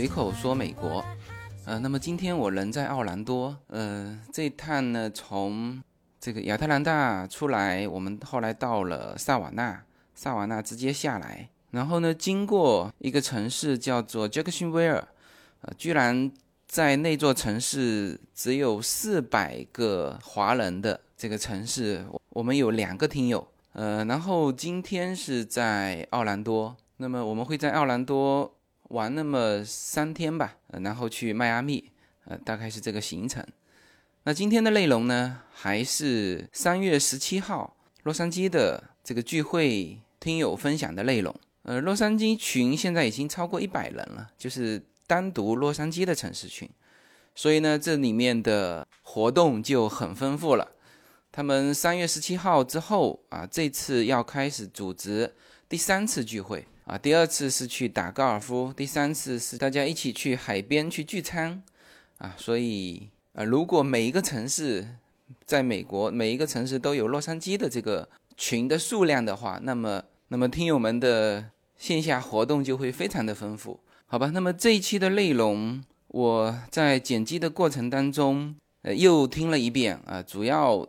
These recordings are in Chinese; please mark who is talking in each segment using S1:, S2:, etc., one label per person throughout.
S1: 随口说美国。呃，那么今天我人在奥兰多。呃，这趟呢，从这个亚特兰大出来，我们后来到了萨瓦纳，萨瓦纳直接下来，然后呢，经过一个城市叫做杰克逊威尔，呃，居然在那座城市只有四百个华人的这个城市，我们有两个听友。呃，然后今天是在奥兰多，那么我们会在奥兰多。玩那么三天吧，然后去迈阿密，呃，大概是这个行程。那今天的内容呢，还是三月十七号洛杉矶的这个聚会听友分享的内容。呃，洛杉矶群现在已经超过一百人了，就是单独洛杉矶的城市群，所以呢，这里面的活动就很丰富了。他们三月十七号之后啊，这次要开始组织第三次聚会。啊，第二次是去打高尔夫，第三次是大家一起去海边去聚餐，啊，所以啊，如果每一个城市在美国每一个城市都有洛杉矶的这个群的数量的话，那么那么听友们的线下活动就会非常的丰富，好吧？那么这一期的内容我在剪辑的过程当中，呃，又听了一遍啊，主要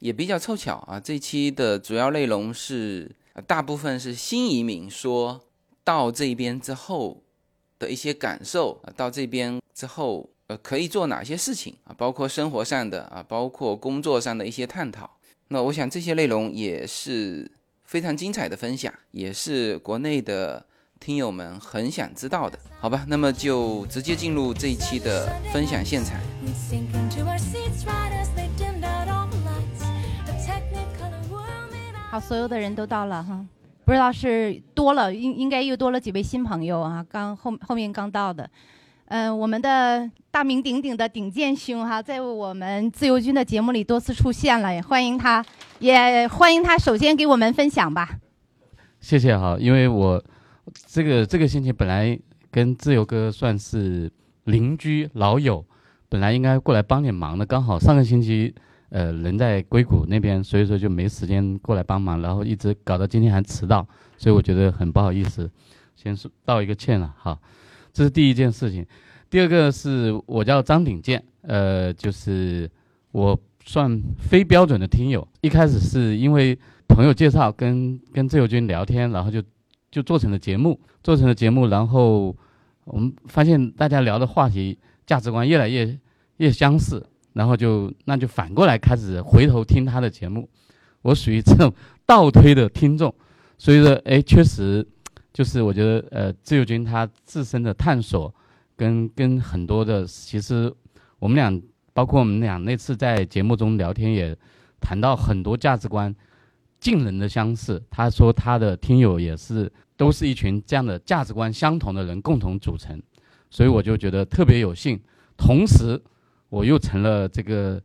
S1: 也比较凑巧啊，这期的主要内容是大部分是新移民说。到这边之后的一些感受啊，到这边之后呃可以做哪些事情啊？包括生活上的啊，包括工作上的一些探讨。那我想这些内容也是非常精彩的分享，也是国内的听友们很想知道的，好吧？那么就直接进入这一期的分享现场。
S2: 好，所有的人都到了哈。不知道是多了，应应该又多了几位新朋友啊，刚后后面刚到的，嗯，我们的大名鼎鼎的鼎健兄哈，在我们自由军的节目里多次出现了，也欢迎他，也欢迎他，首先给我们分享吧。
S3: 谢谢哈，因为我这个这个星期本来跟自由哥算是邻居老友，本来应该过来帮点忙的，刚好上个星期。呃，人在硅谷那边，所以说就没时间过来帮忙，然后一直搞到今天还迟到，所以我觉得很不好意思，先说道一个歉了。哈，这是第一件事情。第二个是我叫张鼎健，呃，就是我算非标准的听友，一开始是因为朋友介绍，跟跟自由军聊天，然后就就做成了节目，做成了节目，然后我们发现大家聊的话题价值观越来越越相似。然后就那就反过来开始回头听他的节目，我属于这种倒推的听众，所以说哎，确实就是我觉得呃，自由军他自身的探索跟跟很多的，其实我们俩包括我们俩那次在节目中聊天也谈到很多价值观近人的相似。他说他的听友也是都是一群这样的价值观相同的人共同组成，所以我就觉得特别有幸，同时。我又成了这个，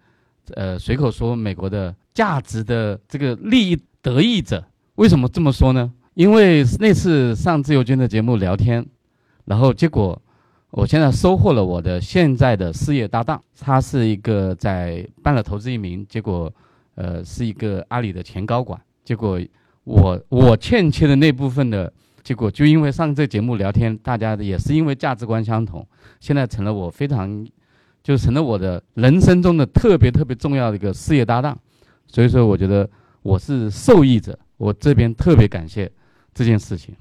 S3: 呃，随口说美国的价值的这个利益得益者。为什么这么说呢？因为那次上自由军的节目聊天，然后结果我现在收获了我的现在的事业搭档，他是一个在办了投资移民，结果呃是一个阿里的前高管。结果我我欠缺的那部分的结果，就因为上这节目聊天，大家也是因为价值观相同，现在成了我非常。就成了我的人生中的特别特别重要的一个事业搭档，所以说我觉得我是受益者，我这边特别感谢这件事情。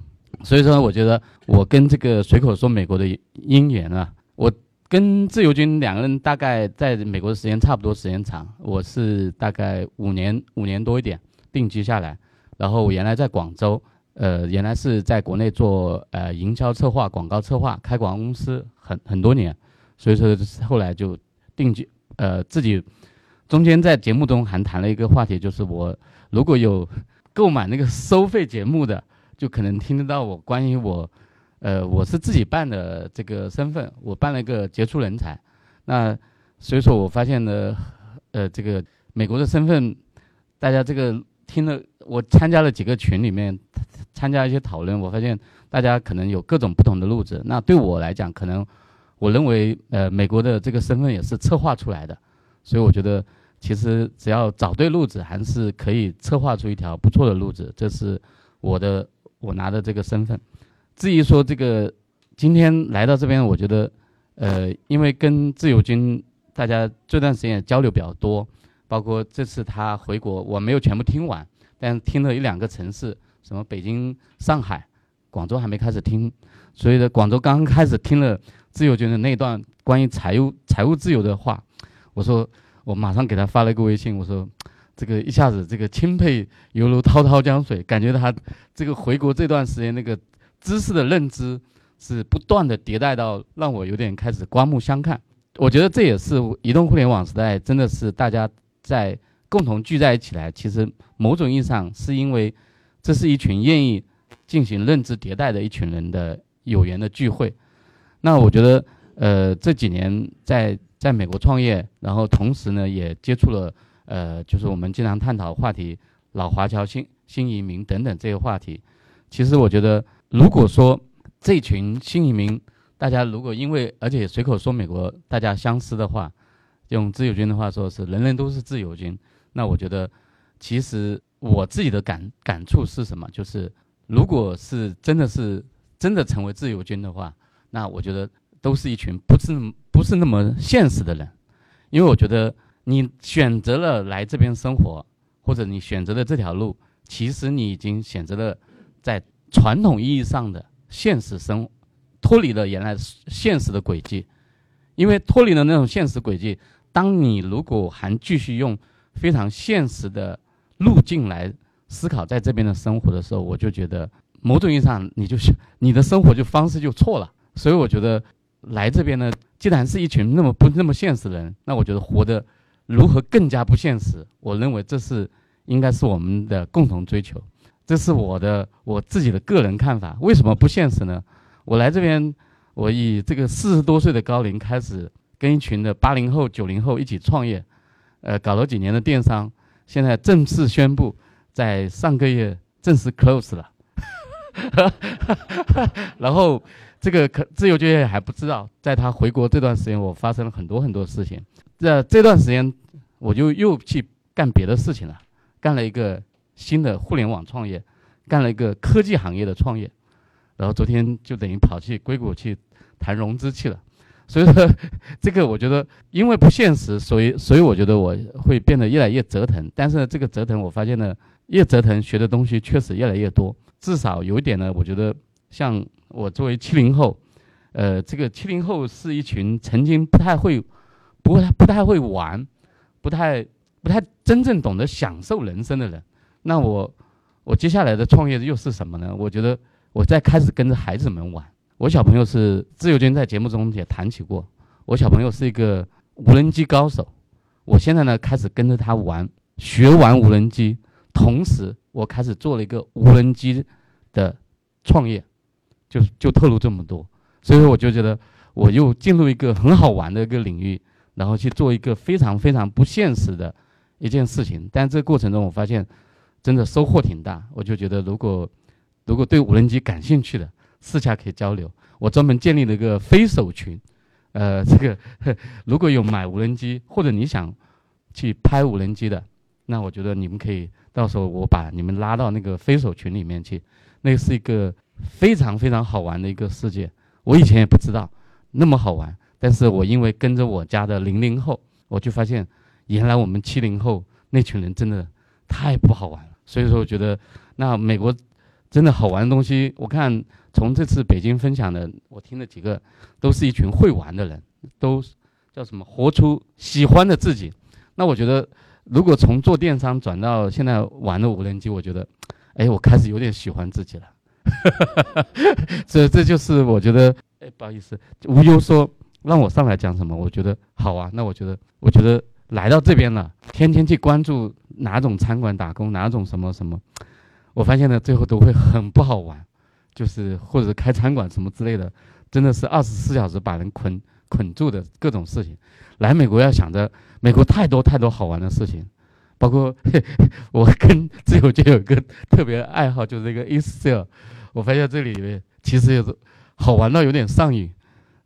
S3: 所以说，我觉得我跟这个随口说美国的姻缘啊，我跟自由军两个人大概在美国的时间差不多时间长，我是大概五年五年多一点定居下来，然后我原来在广州，呃，原来是在国内做呃营销策划、广告策划，开广告公司很很多年。所以说后来就定居，呃，自己中间在节目中还谈了一个话题，就是我如果有购买那个收费节目的，就可能听得到我关于我，呃，我是自己办的这个身份，我办了一个杰出人才。那所以说我发现呢，呃，这个美国的身份，大家这个听了，我参加了几个群里面参加一些讨论，我发现大家可能有各种不同的路子。那对我来讲，可能。我认为，呃，美国的这个身份也是策划出来的，所以我觉得，其实只要找对路子，还是可以策划出一条不错的路子。这是我的我拿的这个身份。至于说这个今天来到这边，我觉得，呃，因为跟自由军大家这段时间也交流比较多，包括这次他回国，我没有全部听完，但听了一两个城市，什么北京、上海、广州还没开始听，所以呢，广州刚开始听了自由军的那段关于财务财务自由的话，我说我马上给他发了个微信，我说这个一下子这个钦佩犹如滔滔江水，感觉他这个回国这段时间那个知识的认知。是不断的迭代到让我有点开始刮目相看。我觉得这也是移动互联网时代，真的是大家在共同聚在一起来。其实某种意义上是因为这是一群愿意进行认知迭代的一群人的有缘的聚会。那我觉得，呃，这几年在在美国创业，然后同时呢也接触了，呃，就是我们经常探讨话题，老华侨、新新移民等等这些话题。其实我觉得，如果说这群新移民，大家如果因为而且随口说美国大家相思的话，用自由军的话说是人人都是自由军。那我觉得，其实我自己的感感触是什么？就是如果是真的是真的成为自由军的话，那我觉得都是一群不是不是那么现实的人。因为我觉得你选择了来这边生活，或者你选择了这条路，其实你已经选择了在传统意义上的。现实生脱离了原来现实的轨迹，因为脱离了那种现实轨迹，当你如果还继续用非常现实的路径来思考在这边的生活的时候，我就觉得某种意义上你就是你的生活就方式就错了。所以我觉得来这边呢，既然是一群那么不那么现实的人，那我觉得活得如何更加不现实，我认为这是应该是我们的共同追求。这是我的我自己的个人看法，为什么不现实呢？我来这边，我以这个四十多岁的高龄开始跟一群的八零后、九零后一起创业，呃，搞了几年的电商，现在正式宣布在上个月正式 close 了。然后这个可自由就业还不知道，在他回国这段时间，我发生了很多很多事情。这这段时间，我就又去干别的事情了，干了一个。新的互联网创业，干了一个科技行业的创业，然后昨天就等于跑去硅谷去谈融资去了。所以说，这个我觉得因为不现实，所以所以我觉得我会变得越来越折腾。但是呢这个折腾，我发现呢，越折腾学的东西确实越来越多。至少有一点呢，我觉得像我作为七零后，呃，这个七零后是一群曾经不太会、不太不太会玩、不太不太真正懂得享受人生的人。那我，我接下来的创业又是什么呢？我觉得我在开始跟着孩子们玩。我小朋友是自由军，在节目中也谈起过。我小朋友是一个无人机高手。我现在呢，开始跟着他玩，学玩无人机，同时我开始做了一个无人机的创业，就就透露这么多。所以说我就觉得，我又进入一个很好玩的一个领域，然后去做一个非常非常不现实的一件事情。但这个过程中，我发现。真的收获挺大，我就觉得如果如果对无人机感兴趣的，私下可以交流。我专门建立了一个飞手群，呃，这个如果有买无人机或者你想去拍无人机的，那我觉得你们可以到时候我把你们拉到那个飞手群里面去，那是一个非常非常好玩的一个世界。我以前也不知道那么好玩，但是我因为跟着我家的零零后，我就发现原来我们七零后那群人真的太不好玩了。所以说，我觉得那美国真的好玩的东西，我看从这次北京分享的，我听了几个，都是一群会玩的人，都叫什么活出喜欢的自己。那我觉得，如果从做电商转到现在玩的无人机，我觉得，哎，我开始有点喜欢自己了。这这就是我觉得，哎，不好意思，无忧说让我上来讲什么，我觉得好啊。那我觉得，我觉得。来到这边了，天天去关注哪种餐馆打工，哪种什么什么，我发现呢，最后都会很不好玩，就是或者开餐馆什么之类的，真的是二十四小时把人捆捆住的各种事情。来美国要想着美国太多太多好玩的事情，包括 我跟自由就有个特别爱好，就是这个 Excel。我发现这里面其实也是好玩到有点上瘾，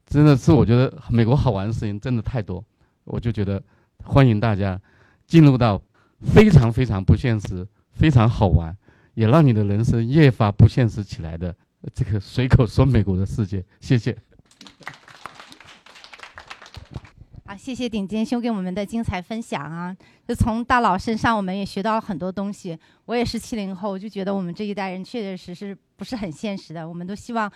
S3: 真的是我觉得美国好玩的事情真的太多，我就觉得。欢迎大家进入到非常非常不现实、非常好玩，也让你的人生越发不现实起来的这个随口说美国的世界。谢谢。
S2: 好，谢谢顶尖兄给我们的精彩分享啊！就从大佬身上，我们也学到了很多东西。我也是七零后，就觉得我们这一代人确确实实不是很现实的。我们都希望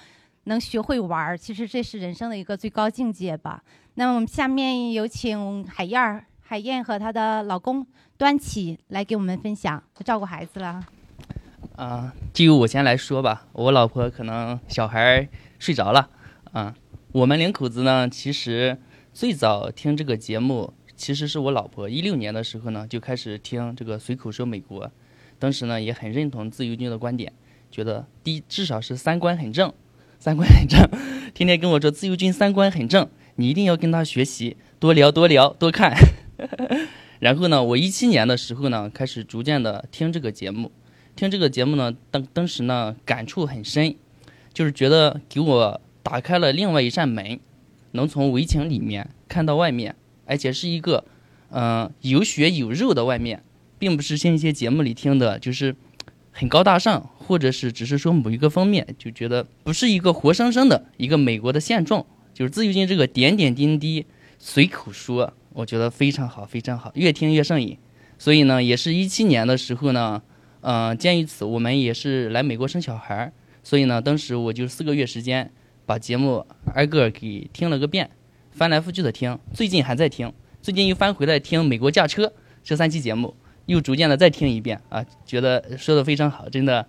S2: 能学会玩儿，其实这是人生的一个最高境界吧。那么我们下面有请海燕儿、海燕和她的老公端起来给我们分享，就照顾孩子了。
S4: 啊，就由我先来说吧。我老婆可能小孩睡着了啊。我们两口子呢，其实。最早听这个节目，其实是我老婆一六年的时候呢就开始听这个随口说美国，当时呢也很认同自由军的观点，觉得第一至少是三观很正，三观很正，天天跟我说自由军三观很正，你一定要跟他学习，多聊多聊多看。然后呢，我一七年的时候呢开始逐渐的听这个节目，听这个节目呢当当时呢感触很深，就是觉得给我打开了另外一扇门。能从围墙里面看到外面，而且是一个，嗯，有血有肉的外面，并不是像一些节目里听的，就是很高大上，或者是只是说某一个方面，就觉得不是一个活生生的一个美国的现状。就是自由军这个点点滴滴随口说，我觉得非常好，非常好，越听越上瘾。所以呢，也是一七年的时候呢，嗯，鉴于此，我们也是来美国生小孩，所以呢，当时我就四个月时间。把节目挨个给听了个遍，翻来覆去的听，最近还在听，最近又翻回来听《美国驾车》这三期节目，又逐渐的再听一遍啊，觉得说的非常好，真的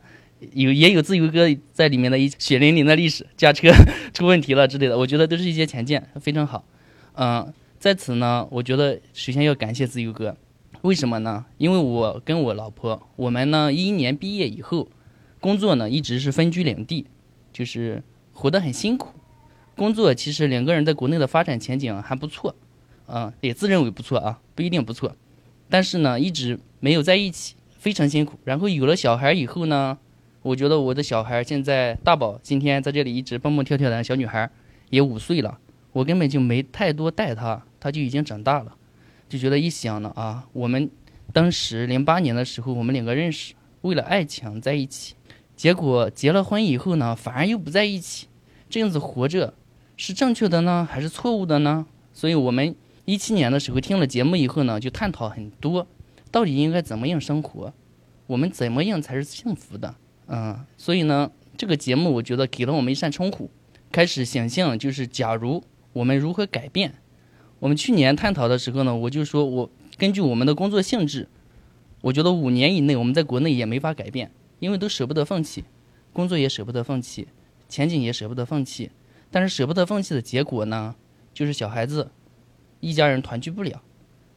S4: 有也有自由哥在里面的一血淋淋的历史，驾车 出问题了之类的，我觉得都是一些前见，非常好。嗯，在此呢，我觉得首先要感谢自由哥，为什么呢？因为我跟我老婆，我们呢一一年毕业以后，工作呢一直是分居两地，就是。活得很辛苦，工作其实两个人在国内的发展前景还不错，嗯，也自认为不错啊，不一定不错，但是呢，一直没有在一起，非常辛苦。然后有了小孩以后呢，我觉得我的小孩现在大宝今天在这里一直蹦蹦跳跳的小女孩也五岁了，我根本就没太多带她，她就已经长大了，就觉得一想呢啊，我们当时零八年的时候我们两个认识，为了爱情在一起，结果结了婚以后呢，反而又不在一起。这样子活着是正确的呢，还是错误的呢？所以，我们一七年的时候听了节目以后呢，就探讨很多，到底应该怎么样生活，我们怎么样才是幸福的？嗯，所以呢，这个节目我觉得给了我们一扇窗户，开始想象就是假如我们如何改变。我们去年探讨的时候呢，我就说我根据我们的工作性质，我觉得五年以内我们在国内也没法改变，因为都舍不得放弃，工作也舍不得放弃。前景也舍不得放弃，但是舍不得放弃的结果呢，就是小孩子，一家人团聚不了。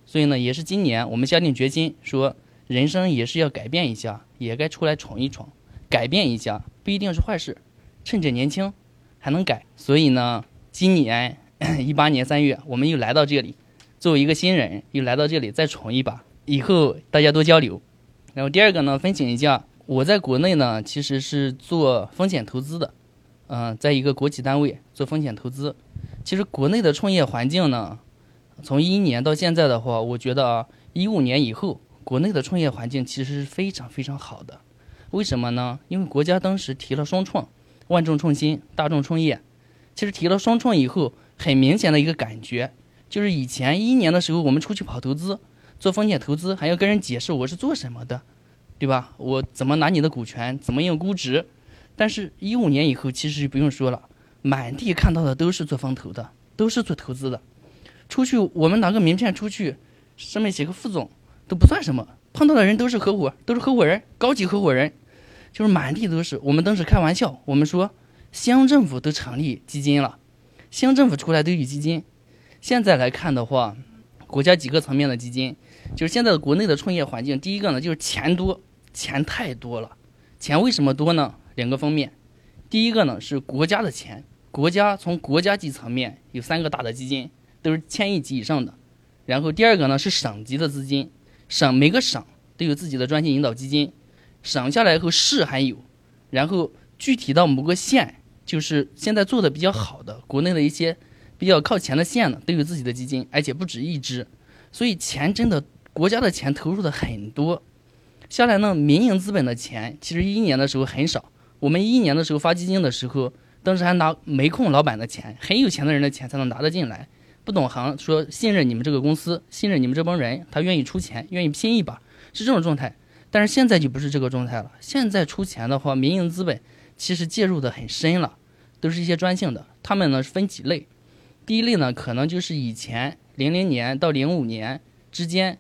S4: 所以呢，也是今年我们下定决心说，人生也是要改变一下，也该出来闯一闯，改变一下不一定是坏事，趁着年轻还能改。所以呢，今年一八年三月，我们又来到这里，作为一个新人，又来到这里再闯一把，以后大家多交流。然后第二个呢，分享一下我在国内呢，其实是做风险投资的。嗯，在一个国企单位做风险投资，其实国内的创业环境呢，从一一年到现在的话，我觉得啊，一五年以后，国内的创业环境其实是非常非常好的。为什么呢？因为国家当时提了双创，万众创新，大众创业。其实提了双创以后，很明显的一个感觉，就是以前一一年的时候，我们出去跑投资，做风险投资，还要跟人解释我是做什么的，对吧？我怎么拿你的股权，怎么用估值？但是，一五年以后，其实就不用说了，满地看到的都是做风投的，都是做投资的。出去，我们拿个名片出去，上面写个副总，都不算什么。碰到的人都是合伙，都是合伙人，高级合伙人，就是满地都是。我们当时开玩笑，我们说，乡政府都成立基金了，乡政府出来都有基金。现在来看的话，国家几个层面的基金，就是现在的国内的创业环境，第一个呢，就是钱多，钱太多了。钱为什么多呢？两个方面，第一个呢是国家的钱，国家从国家级层面有三个大的基金，都是千亿级以上的。然后第二个呢是省级的资金，省每个省都有自己的专项引导基金，省下来以后市还有，然后具体到某个县，就是现在做的比较好的国内的一些比较靠前的县呢，都有自己的基金，而且不止一支，所以钱真的国家的钱投入的很多。下来呢，民营资本的钱其实一一年的时候很少。我们一一年的时候发基金的时候，当时还拿煤控老板的钱，很有钱的人的钱才能拿得进来。不懂行，说信任你们这个公司，信任你们这帮人，他愿意出钱，愿意拼一把，是这种状态。但是现在就不是这个状态了。现在出钱的话，民营资本其实介入的很深了，都是一些专性的。他们呢分几类，第一类呢可能就是以前零零年到零五年之间，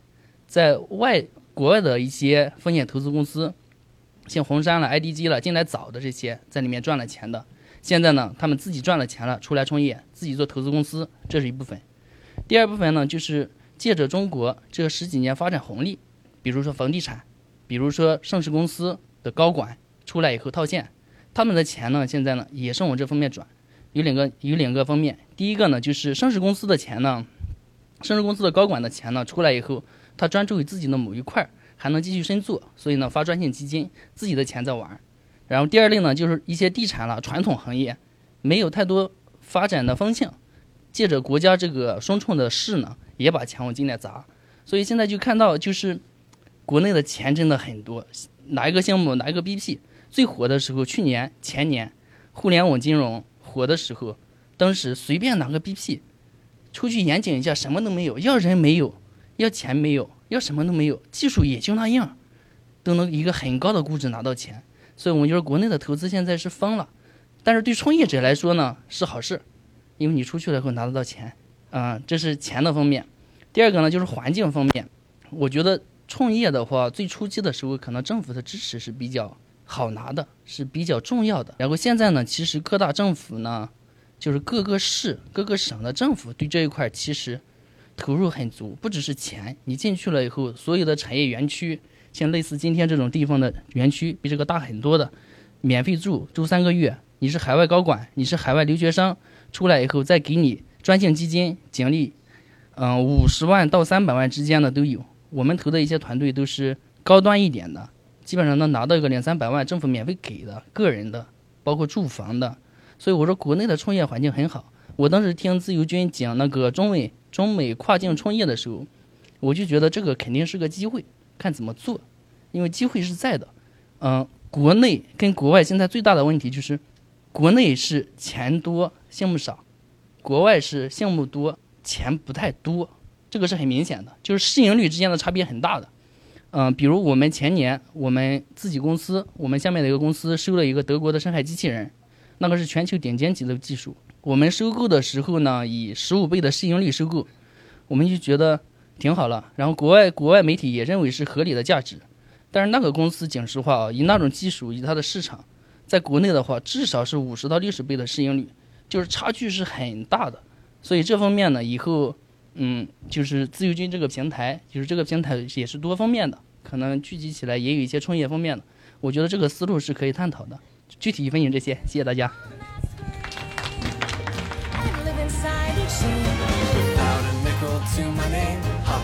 S4: 在外国外的一些风险投资公司。像红杉了、IDG 了，进来早的这些，在里面赚了钱的，现在呢，他们自己赚了钱了，出来创业，自己做投资公司，这是一部分。第二部分呢，就是借着中国这十几年发展红利，比如说房地产，比如说上市公司的高管出来以后套现，他们的钱呢，现在呢也是往这方面转，有两个有两个方面，第一个呢就是上市公司的钱呢，上市公司的高管的钱呢出来以后，他专注于自己的某一块儿。还能继续深做，所以呢发专项基金，自己的钱在玩。然后第二类呢就是一些地产了传统行业，没有太多发展的方向，借着国家这个双创的势呢，也把钱往进来砸。所以现在就看到就是国内的钱真的很多，哪一个项目哪一个 BP 最火的时候，去年前年互联网金融火的时候，当时随便哪个 BP 出去演讲一下，什么都没有，要人没有，要钱没有。要什么都没有，技术也就那样，都能一个很高的估值拿到钱，所以我们觉得国内的投资现在是疯了，但是对创业者来说呢是好事，因为你出去了以后拿得到钱，嗯，这是钱的方面。第二个呢就是环境方面，我觉得创业的话最初期的时候可能政府的支持是比较好拿的，是比较重要的。然后现在呢，其实各大政府呢，就是各个市、各个省的政府对这一块其实。投入很足，不只是钱。你进去了以后，所有的产业园区，像类似今天这种地方的园区，比这个大很多的，免费住住三个月。你是海外高管，你是海外留学生，出来以后再给你专项基金奖励，嗯，五十万到三百万之间的都有。我们投的一些团队都是高端一点的，基本上能拿到一个两三百万，政府免费给的，个人的，包括住房的。所以我说国内的创业环境很好。我当时听自由军讲那个中美。中美跨境创业的时候，我就觉得这个肯定是个机会，看怎么做，因为机会是在的。嗯，国内跟国外现在最大的问题就是，国内是钱多项目少，国外是项目多钱不太多，这个是很明显的，就是市盈率之间的差别很大的。嗯，比如我们前年我们自己公司，我们下面的一个公司收了一个德国的深海机器人，那个是全球顶尖级的技术。我们收购的时候呢，以十五倍的市盈率收购，我们就觉得挺好了。然后国外国外媒体也认为是合理的价值。但是那个公司讲实话啊，以那种技术，以它的市场，在国内的话，至少是五十到六十倍的市盈率，就是差距是很大的。所以这方面呢，以后嗯，就是自由军这个平台，就是这个平台也是多方面的，可能聚集起来也有一些创业方面的。我觉得这个思路是可以探讨的。具体分享这些，谢谢大家。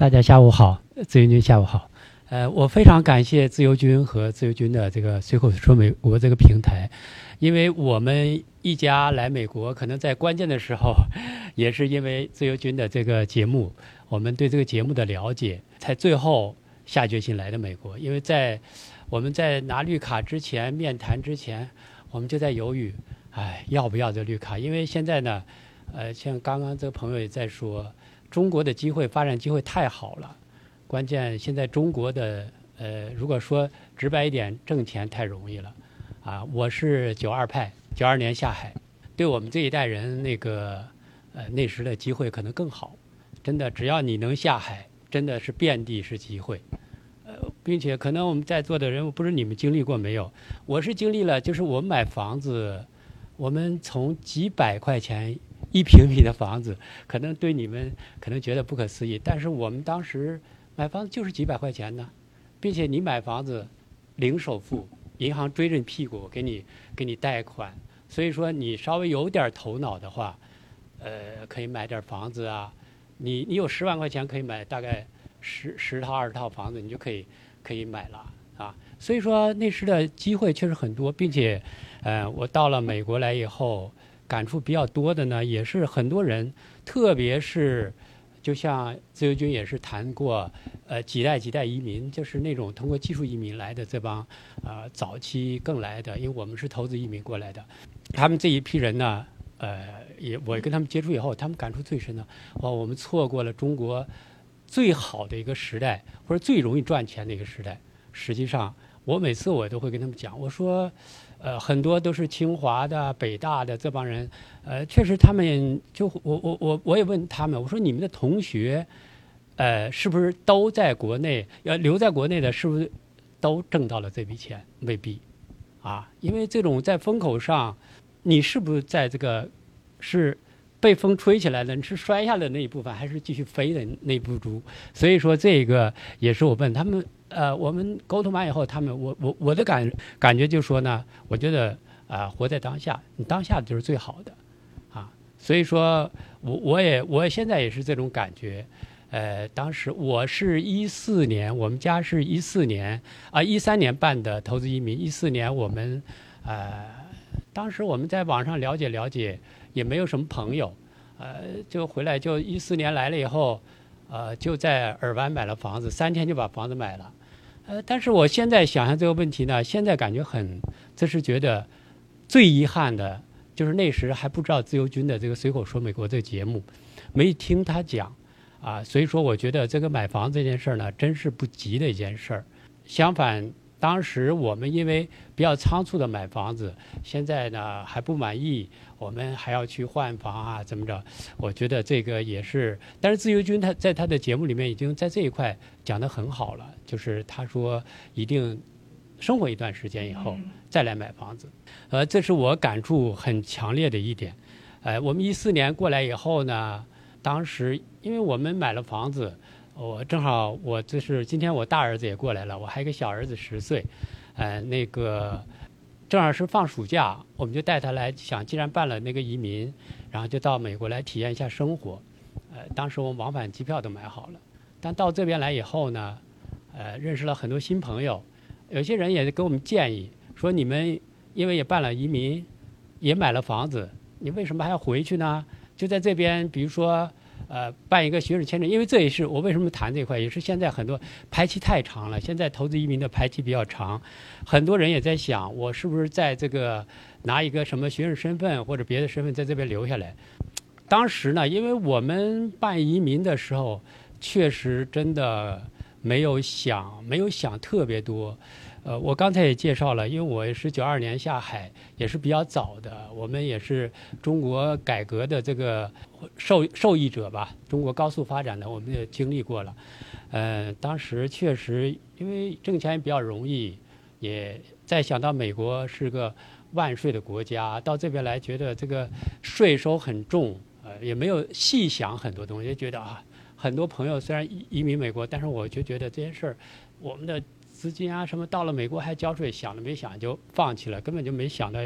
S5: 大家下午好，自由军下午好。呃，我非常感谢自由军和自由军的这个随口说美国这个平台，因为我们一家来美国，可能在关键的时候，也是因为自由军的这个节目，我们对这个节目的了解，才最后下决心来的美国。因为在我们在拿绿卡之前，面谈之前，我们就在犹豫，哎，要不要这绿卡？因为现在呢，呃，像刚刚这个朋友也在说，中国的机会发展机会太好了，关键现在中国的呃，如果说直白一点，挣钱太容易了，啊，我是九二派，九二年下海，对我们这一代人那个呃那时的机会可能更好，真的，只要你能下海，真的是遍地是机会，呃，并且可能我们在座的人，不知你们经历过没有？我是经历了，就是我们买房子，我们从几百块钱一平米的房子，可能对你们可能觉得不可思议，但是我们当时买房子就是几百块钱呢，并且你买房子零首付。银行追着你屁股给你给你贷款，所以说你稍微有点头脑的话，呃，可以买点房子啊。你你有十万块钱可以买大概十十套二十套房子，你就可以可以买了啊。所以说那时的机会确实很多，并且，呃，我到了美国来以后，感触比较多的呢，也是很多人，特别是。就像自由军也是谈过，呃，几代几代移民，就是那种通过技术移民来的这帮，呃，早期更来的，因为我们是投资移民过来的，他们这一批人呢，呃，也我跟他们接触以后，他们感触最深的，哇，我们错过了中国最好的一个时代，或者最容易赚钱的一个时代。实际上，我每次我都会跟他们讲，我说。呃，很多都是清华的、北大的这帮人，呃，确实他们就我我我我也问他们，我说你们的同学，呃，是不是都在国内？要留在国内的，是不是都挣到了这笔钱？未必，啊，因为这种在风口上，你是不是在这个是被风吹起来的？你是摔下的那一部分，还是继续飞的那一部分？所以说，这个也是我问他们。呃，我们沟通完以后，他们我我我的感感觉就说呢，我觉得啊，活在当下，你当下就是最好的，啊，所以说我我也我现在也是这种感觉，呃，当时我是一四年，我们家是一四年啊一三年办的投资移民，一四年我们呃，当时我们在网上了解了解，也没有什么朋友，呃，就回来就一四年来了以后，呃，就在尔湾买了房子，三天就把房子买了。呃，但是我现在想想这个问题呢，现在感觉很，这是觉得最遗憾的，就是那时还不知道自由军的这个随口说美国这个节目，没听他讲，啊，所以说我觉得这个买房这件事儿呢，真是不急的一件事儿，相反。当时我们因为比较仓促的买房子，现在呢还不满意，我们还要去换房啊，怎么着？我觉得这个也是。但是自由军他在他的节目里面已经在这一块讲得很好了，就是他说一定生活一段时间以后再来买房子，呃，这是我感触很强烈的一点。呃，我们一四年过来以后呢，当时因为我们买了房子。我正好，我就是今天我大儿子也过来了，我还有个小儿子十岁，呃，那个正好是放暑假，我们就带他来，想既然办了那个移民，然后就到美国来体验一下生活。呃，当时我们往返机票都买好了，但到这边来以后呢，呃，认识了很多新朋友，有些人也给我们建议说，你们因为也办了移民，也买了房子，你为什么还要回去呢？就在这边，比如说。呃，办一个学生签证，因为这也是我为什么谈这块，也是现在很多排期太长了。现在投资移民的排期比较长，很多人也在想，我是不是在这个拿一个什么学生身份或者别的身份在这边留下来？当时呢，因为我们办移民的时候，确实真的没有想，没有想特别多。呃，我刚才也介绍了，因为我是九二年下海，也是比较早的。我们也是中国改革的这个受受益者吧，中国高速发展的，我们也经历过了。呃，当时确实因为挣钱也比较容易，也再想到美国是个万税的国家，到这边来觉得这个税收很重，呃，也没有细想很多东西，觉得啊，很多朋友虽然移民美国，但是我就觉得这件事儿，我们的。资金啊，什么到了美国还交税，想都没想就放弃了，根本就没想到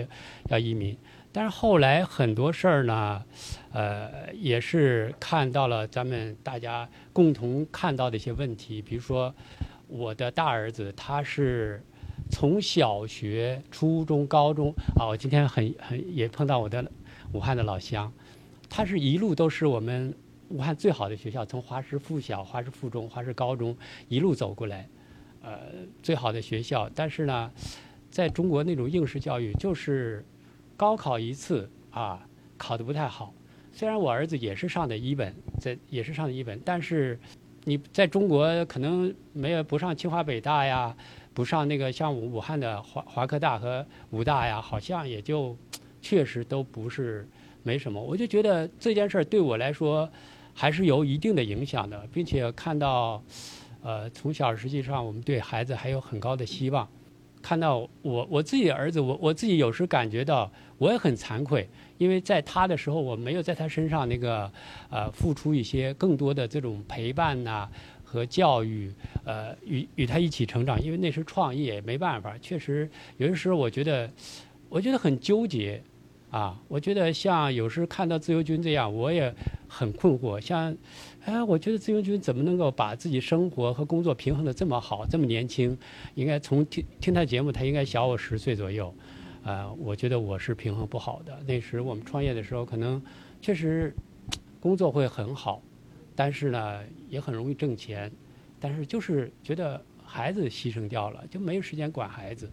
S5: 要移民。但是后来很多事儿呢，呃，也是看到了咱们大家共同看到的一些问题。比如说，我的大儿子他是从小学、初中、高中啊，我今天很很也碰到我的武汉的老乡，他是一路都是我们武汉最好的学校，从华师附小、华师附中、华师高中一路走过来。呃，最好的学校，但是呢，在中国那种应试教育，就是高考一次啊，考得不太好。虽然我儿子也是上的一本，在也是上的一本，但是你在中国可能没有不上清华北大呀，不上那个像武汉的华华科大和武大呀，好像也就确实都不是没什么。我就觉得这件事儿对我来说还是有一定的影响的，并且看到，呃，从小实际上我们对孩子还有很高的希望。看到我我自己的儿子，我我自己有时感觉到我也很惭愧，因为在他的时候我没有在他身上那个呃付出一些更多的这种陪伴呐和教育，呃与与他一起成长，因为那时创业没办法，确实有的时候我觉得我觉得很纠结啊，我觉得像有时看到自由军这样，我也很困惑，像。哎，我觉得自由军怎么能够把自己生活和工作平衡的这么好，这么年轻？应该从听听他节目，他应该小我十岁左右。啊，我觉得我是平衡不好的。那时我们创业的时候，可能确实工作会很好，但是呢，也很容易挣钱，但是就是觉得孩子牺牲掉了，就没有时间管孩子。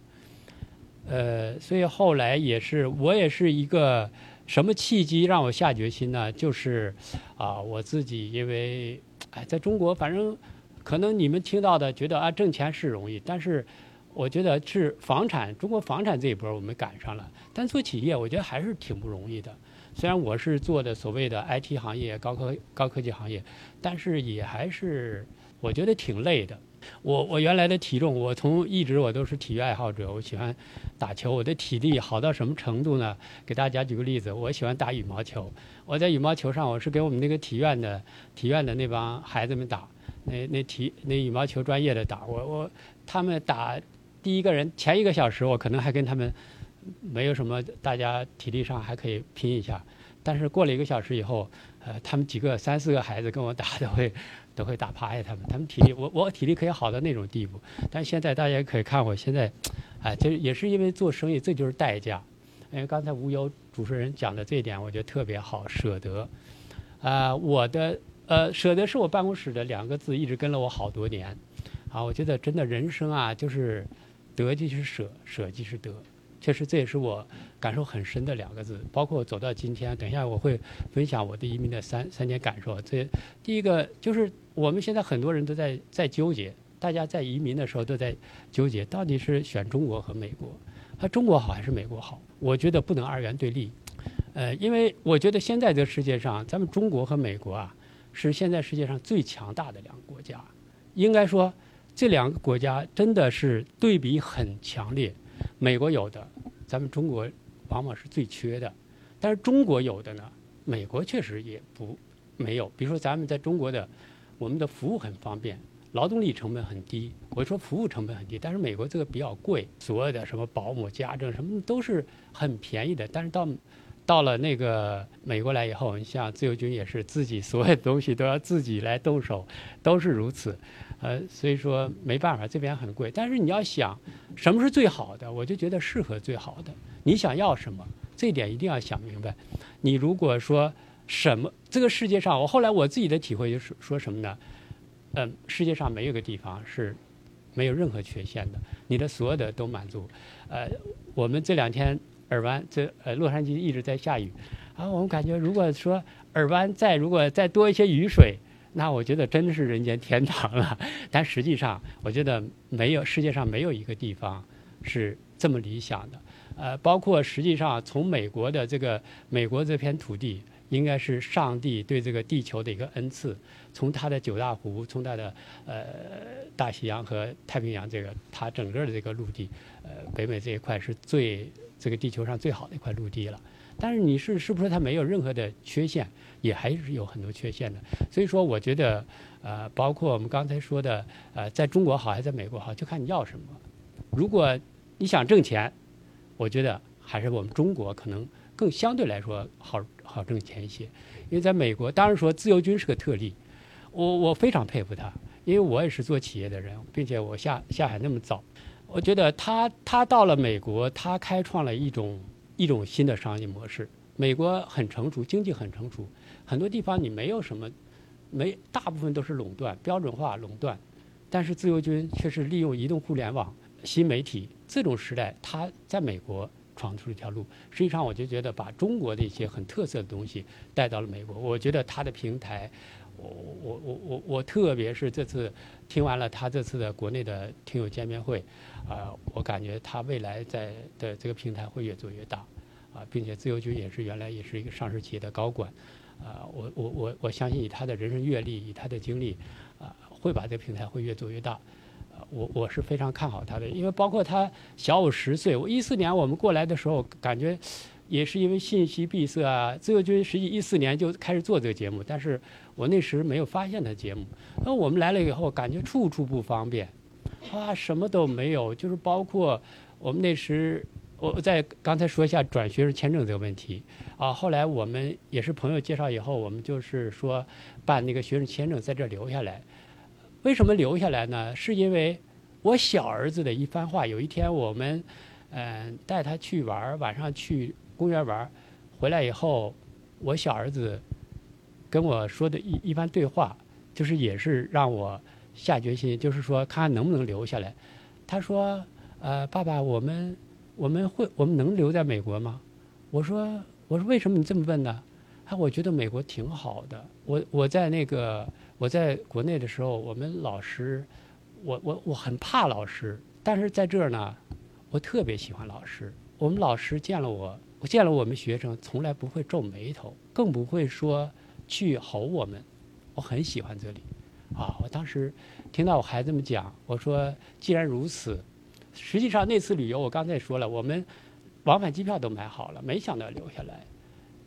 S5: 呃，所以后来也是我也是一个。什么契机让我下决心呢？就是，啊，我自己因为，哎，在中国，反正可能你们听到的觉得啊，挣钱是容易，但是我觉得是房产，中国房产这一波我们赶上了，但做企业我觉得还是挺不容易的。虽然我是做的所谓的 IT 行业、高科高科技行业，但是也还是我觉得挺累的。我我原来的体重，我从一直我都是体育爱好者，我喜欢打球。我的体力好到什么程度呢？给大家举个例子，我喜欢打羽毛球。我在羽毛球上，我是给我们那个体院的体院的那帮孩子们打，那那体那羽毛球专业的打。我我他们打第一个人前一个小时，我可能还跟他们没有什么，大家体力上还可以拼一下。但是过了一个小时以后，呃，他们几个三四个孩子跟我打都会。都会打趴下他们，他们体力我我体力可以好到那种地步，但现在大家可以看我现在，哎，这也是因为做生意，这就是代价。因为刚才无忧主持人讲的这一点，我觉得特别好，舍得。啊，我的呃，舍得是我办公室的两个字，一直跟了我好多年。啊，我觉得真的人生啊，就是得即是舍，舍即是得。确实，这也是我感受很深的两个字。包括走到今天，等一下我会分享我的移民的三三点感受。这第一个就是我们现在很多人都在在纠结，大家在移民的时候都在纠结，到底是选中国和美国，啊，中国好还是美国好？我觉得不能二元对立。呃，因为我觉得现在这个世界上，咱们中国和美国啊，是现在世界上最强大的两个国家。应该说，这两个国家真的是对比很强烈。美国有的，咱们中国往往是最缺的，但是中国有的呢，美国确实也不没有。比如说咱们在中国的，我们的服务很方便，劳动力成本很低。我说服务成本很低，但是美国这个比较贵，所有的什么保姆、家政什么都是很便宜的。但是到到了那个美国来以后，你像自由军也是自己所有东西都要自己来动手，都是如此。呃，所以说没办法，这边很贵。但是你要想，什么是最好的？我就觉得适合最好的。你想要什么？这点一定要想明白。你如果说什么，这个世界上，我后来我自己的体会就是说什么呢？嗯，世界上没有个地方是没有任何缺陷的，你的所有的都满足。呃，我们这两天尔湾这呃洛杉矶一直在下雨，啊，我们感觉如果说尔湾再如果再多一些雨水。那我觉得真的是人间天堂了，但实际上，我觉得没有世界上没有一个地方是这么理想的。呃，包括实际上从美国的这个美国这片土地，应该是上帝对这个地球的一个恩赐。从它的九大湖，从它的呃大西洋和太平洋这个，它整个的这个陆地，呃，北美这一块是最这个地球上最好的一块陆地了。但是你是是不是它没有任何的缺陷？也还是有很多缺陷的。所以说，我觉得，呃，包括我们刚才说的，呃，在中国好还是在美国好，就看你要什么。如果你想挣钱，我觉得还是我们中国可能更相对来说好好挣钱一些。因为在美国，当然说自由军是个特例，我我非常佩服他，因为我也是做企业的人，并且我下下海那么早，我觉得他他到了美国，他开创了一种。一种新的商业模式，美国很成熟，经济很成熟，很多地方你没有什么，没大部分都是垄断、标准化垄断，但是自由军却是利用移动互联网、新媒体这种时代，他在美国闯出一条路。实际上，我就觉得把中国的一些很特色的东西带到了美国。我觉得他的平台，我我我我我特别是这次听完了他这次的国内的听友见面会，呃，我感觉他未来在的这个平台会越做越大，啊，并且自由军也是原来也是一个上市企业的高管，啊，我我我我相信以他的人生阅历，以他的经历，啊，会把这个平台会越做越大，我我是非常看好他的，因为包括他小我十岁，我一四年我们过来的时候，感觉也是因为信息闭塞啊，自由军实际一四年就开始做这个节目，但是我那时没有发现他节目，那我们来了以后，感觉处处不方便。啊，什么都没有，就是包括我们那时，我在刚才说一下转学生签证这个问题啊。后来我们也是朋友介绍以后，我们就是说办那个学生签证在这留下来。为什么留下来呢？是因为我小儿子的一番话。有一天我们嗯带他去玩，晚上去公园玩，回来以后，我小儿子跟我说的一一番对话，就是也是让我。下决心就是说，看看能不能留下来。他说：“呃，爸爸，我们我们会我们能留在美国吗？”我说：“我说为什么你这么问呢？”他啊，我觉得美国挺好的。我我在那个我在国内的时候，我们老师，我我我很怕老师，但是在这儿呢，我特别喜欢老师。我们老师见了我，我见了我们学生，从来不会皱眉头，更不会说去吼我们。我很喜欢这里。啊！我当时听到我孩子们讲，我说既然如此，实际上那次旅游我刚才说了，我们往返机票都买好了，没想到留下来。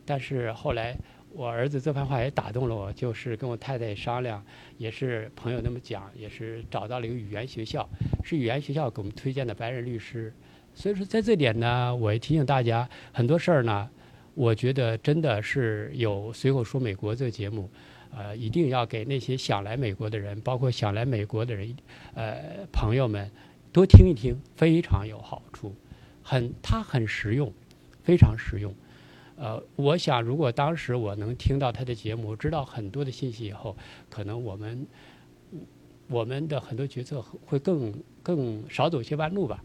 S5: 但是后来我儿子这番话也打动了我，就是跟我太太商量，也是朋友那么讲，也是找到了一个语言学校，是语言学校给我们推荐的白人律师。所以说在这点呢，我也提醒大家，很多事儿呢，我觉得真的是有随口说美国这个节目。呃，一定要给那些想来美国的人，包括想来美国的人，呃，朋友们，多听一听，非常有好处，很，它很实用，非常实用。呃，我想如果当时我能听到他的节目，知道很多的信息以后，可能我们我们的很多决策会更更少走些弯路吧。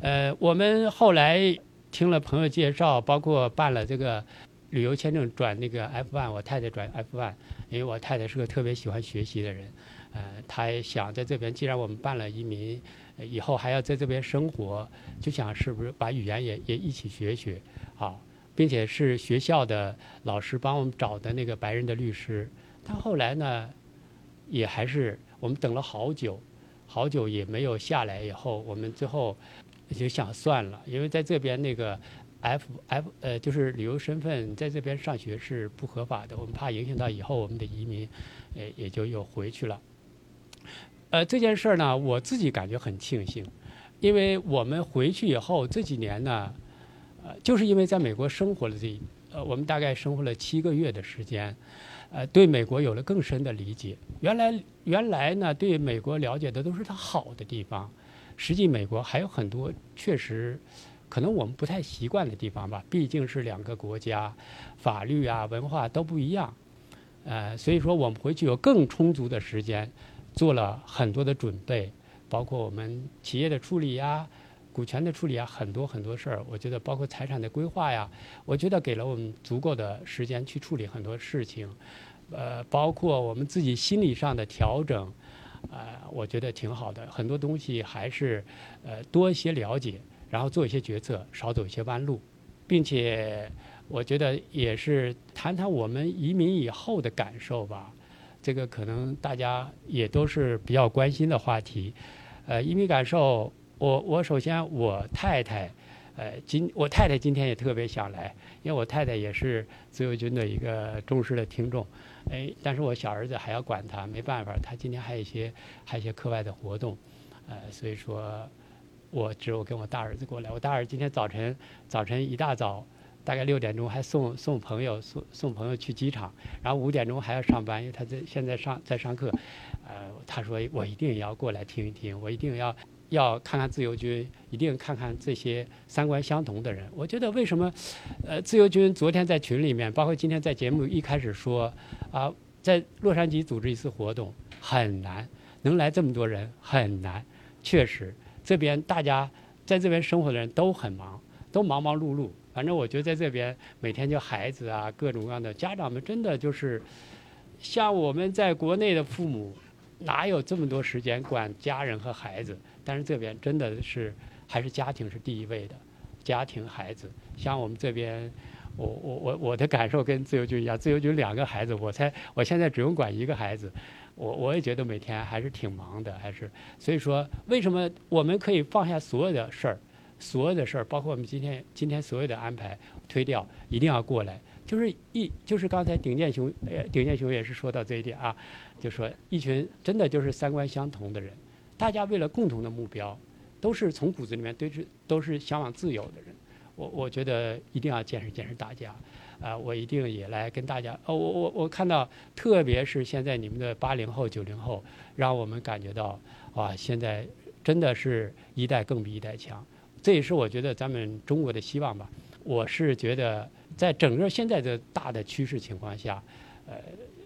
S5: 呃，我们后来听了朋友介绍，包括办了这个。旅游签证转那个 F one，我太太转 F one，因为我太太是个特别喜欢学习的人，呃，她也想在这边，既然我们办了移民，以后还要在这边生活，就想是不是把语言也也一起学学，好，并且是学校的老师帮我们找的那个白人的律师，他后来呢，也还是我们等了好久，好久也没有下来，以后我们最后就想算了，因为在这边那个。F F 呃，就是旅游身份在这边上学是不合法的，我们怕影响到以后我们的移民，呃，也就又回去了。呃，这件事儿呢，我自己感觉很庆幸，因为我们回去以后这几年呢，呃，就是因为在美国生活了这，呃，我们大概生活了七个月的时间，呃，对美国有了更深的理解。原来原来呢，对美国了解的都是它好的地方，实际美国还有很多确实。可能我们不太习惯的地方吧，毕竟是两个国家，法律啊、文化都不一样，呃，所以说我们回去有更充足的时间，做了很多的准备，包括我们企业的处理呀、股权的处理啊，很多很多事儿。我觉得包括财产的规划呀，我觉得给了我们足够的时间去处理很多事情，呃，包括我们自己心理上的调整，呃，我觉得挺好的。很多东西还是呃多一些了解。然后做一些决策，少走一些弯路，并且我觉得也是谈谈我们移民以后的感受吧。这个可能大家也都是比较关心的话题。呃，移民感受，我我首先我太太，呃，今我太太今天也特别想来，因为我太太也是自由军的一个忠实的听众。哎，但是我小儿子还要管他，没办法，他今天还有一些还有一些课外的活动，呃，所以说。我只有跟我大儿子过来。我大儿子今天早晨早晨一大早，大概六点钟还送送朋友送送朋友去机场，然后五点钟还要上班，因为他在现在上在上课。呃，他说我一定要过来听一听，我一定要要看看自由军，一定看看这些三观相同的人。我觉得为什么，呃，自由军昨天在群里面，包括今天在节目一开始说，啊，在洛杉矶组织一次活动很难，能来这么多人很难，确实。这边大家在这边生活的人都很忙，都忙忙碌碌。反正我觉得在这边每天就孩子啊，各种各样的家长们真的就是像我们在国内的父母，哪有这么多时间管家人和孩子？但是这边真的是还是家庭是第一位的，家庭孩子。像我们这边，我我我我的感受跟自由军一样，自由军两个孩子，我才我现在只用管一个孩子，我我也觉得每天还是挺忙的，还是所以说为什么我们可以放下所有的事儿，所有的事儿，包括我们今天今天所有的安排推掉，一定要过来。就是一就是刚才鼎健雄呃鼎健雄也是说到这一点啊，就说一群真的就是三观相同的人，大家为了共同的目标，都是从骨子里面对是都是向往自由的人。我我觉得一定要见识见识大家，啊，我一定也来跟大家。哦，我我我看到，特别是现在你们的八零后九零后，让我们感觉到哇，现在真的是一代更比一代强。这也是我觉得咱们中国的希望吧。我是觉得。在整个现在的大的趋势情况下，呃，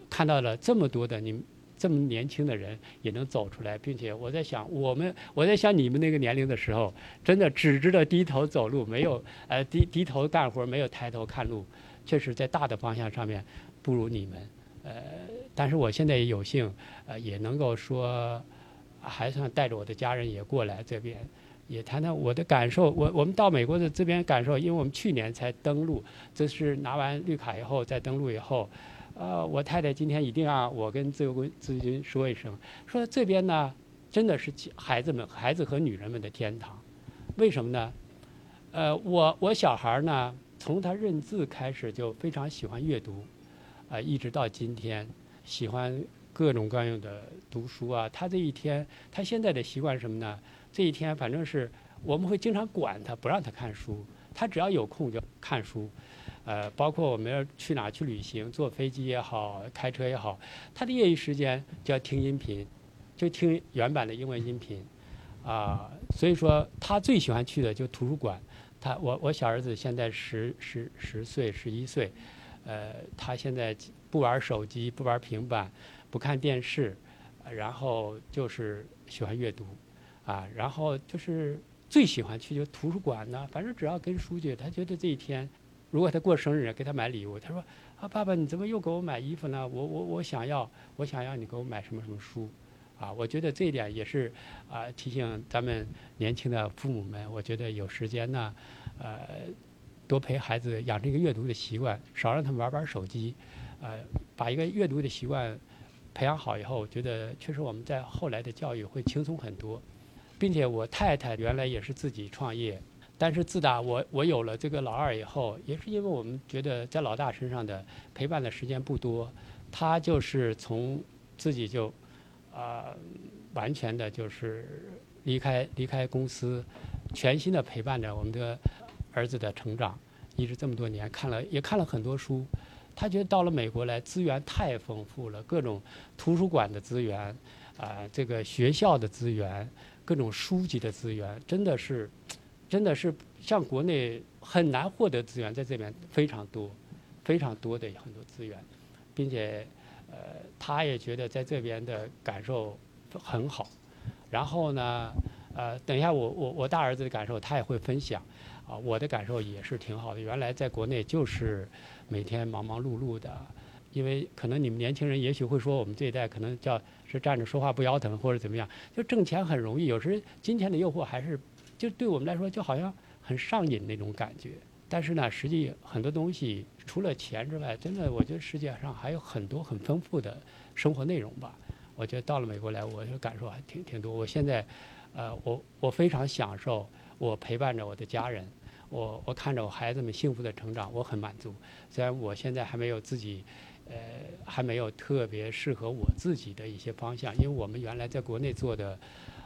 S5: 看到了这么多的你这么年轻的人也能走出来，并且我在想，我们我在想你们那个年龄的时候，真的只知道低头走路，没有呃低低头干活，没有抬头看路，确实在大的方向上面不如你们。呃，但是我现在也有幸呃也能够说，还算带着我的家人也过来这边。也谈谈我的感受。我我们到美国的这边感受，因为我们去年才登陆，这是拿完绿卡以后再登陆以后，呃，我太太今天一定要我跟自由军自由军说一声，说这边呢真的是孩子们、孩子和女人们的天堂。为什么呢？呃，我我小孩呢，从他认字开始就非常喜欢阅读，啊，一直到今天喜欢各种各样的读书啊。他这一天，他现在的习惯是什么呢？这一天，反正是我们会经常管他，不让他看书。他只要有空就看书，呃，包括我们要去哪去旅行，坐飞机也好，开车也好，他的业余时间就要听音频，就听原版的英文音频，啊，所以说他最喜欢去的就图书馆。他我我小儿子现在十十十岁十一岁，呃，他现在不玩手机，不玩平板，不看电视，然后就是喜欢阅读。啊，然后就是最喜欢去就图书馆呢，反正只要跟书去，他觉得这一天，如果他过生日给他买礼物，他说啊，爸爸你怎么又给我买衣服呢？我我我想要，我想要你给我买什么什么书，啊，我觉得这一点也是啊，提醒咱们年轻的父母们，我觉得有时间呢，呃，多陪孩子养成一个阅读的习惯，少让他们玩玩手机，呃，把一个阅读的习惯培养好以后，我觉得确实我们在后来的教育会轻松很多。并且我太太原来也是自己创业，但是自打我我有了这个老二以后，也是因为我们觉得在老大身上的陪伴的时间不多，他就是从自己就啊完全的就是离开离开公司，全心的陪伴着我们的儿子的成长，一直这么多年看了也看了很多书，他觉得到了美国来资源太丰富了，各种图书馆的资源啊，这个学校的资源。各种书籍的资源真的是，真的是像国内很难获得资源，在这边非常多，非常多的很多资源，并且，呃，他也觉得在这边的感受很好。然后呢，呃，等一下我我我大儿子的感受他也会分享，啊，我的感受也是挺好的。原来在国内就是每天忙忙碌碌的。因为可能你们年轻人也许会说，我们这一代可能叫是站着说话不腰疼或者怎么样，就挣钱很容易。有时金钱的诱惑还是就对我们来说就好像很上瘾那种感觉。但是呢，实际很多东西除了钱之外，真的我觉得世界上还有很多很丰富的生活内容吧。我觉得到了美国来，我就感受还挺挺多。我现在，呃，我我非常享受我陪伴着我的家人，我我看着我孩子们幸福的成长，我很满足。虽然我现在还没有自己。呃，还没有特别适合我自己的一些方向，因为我们原来在国内做的，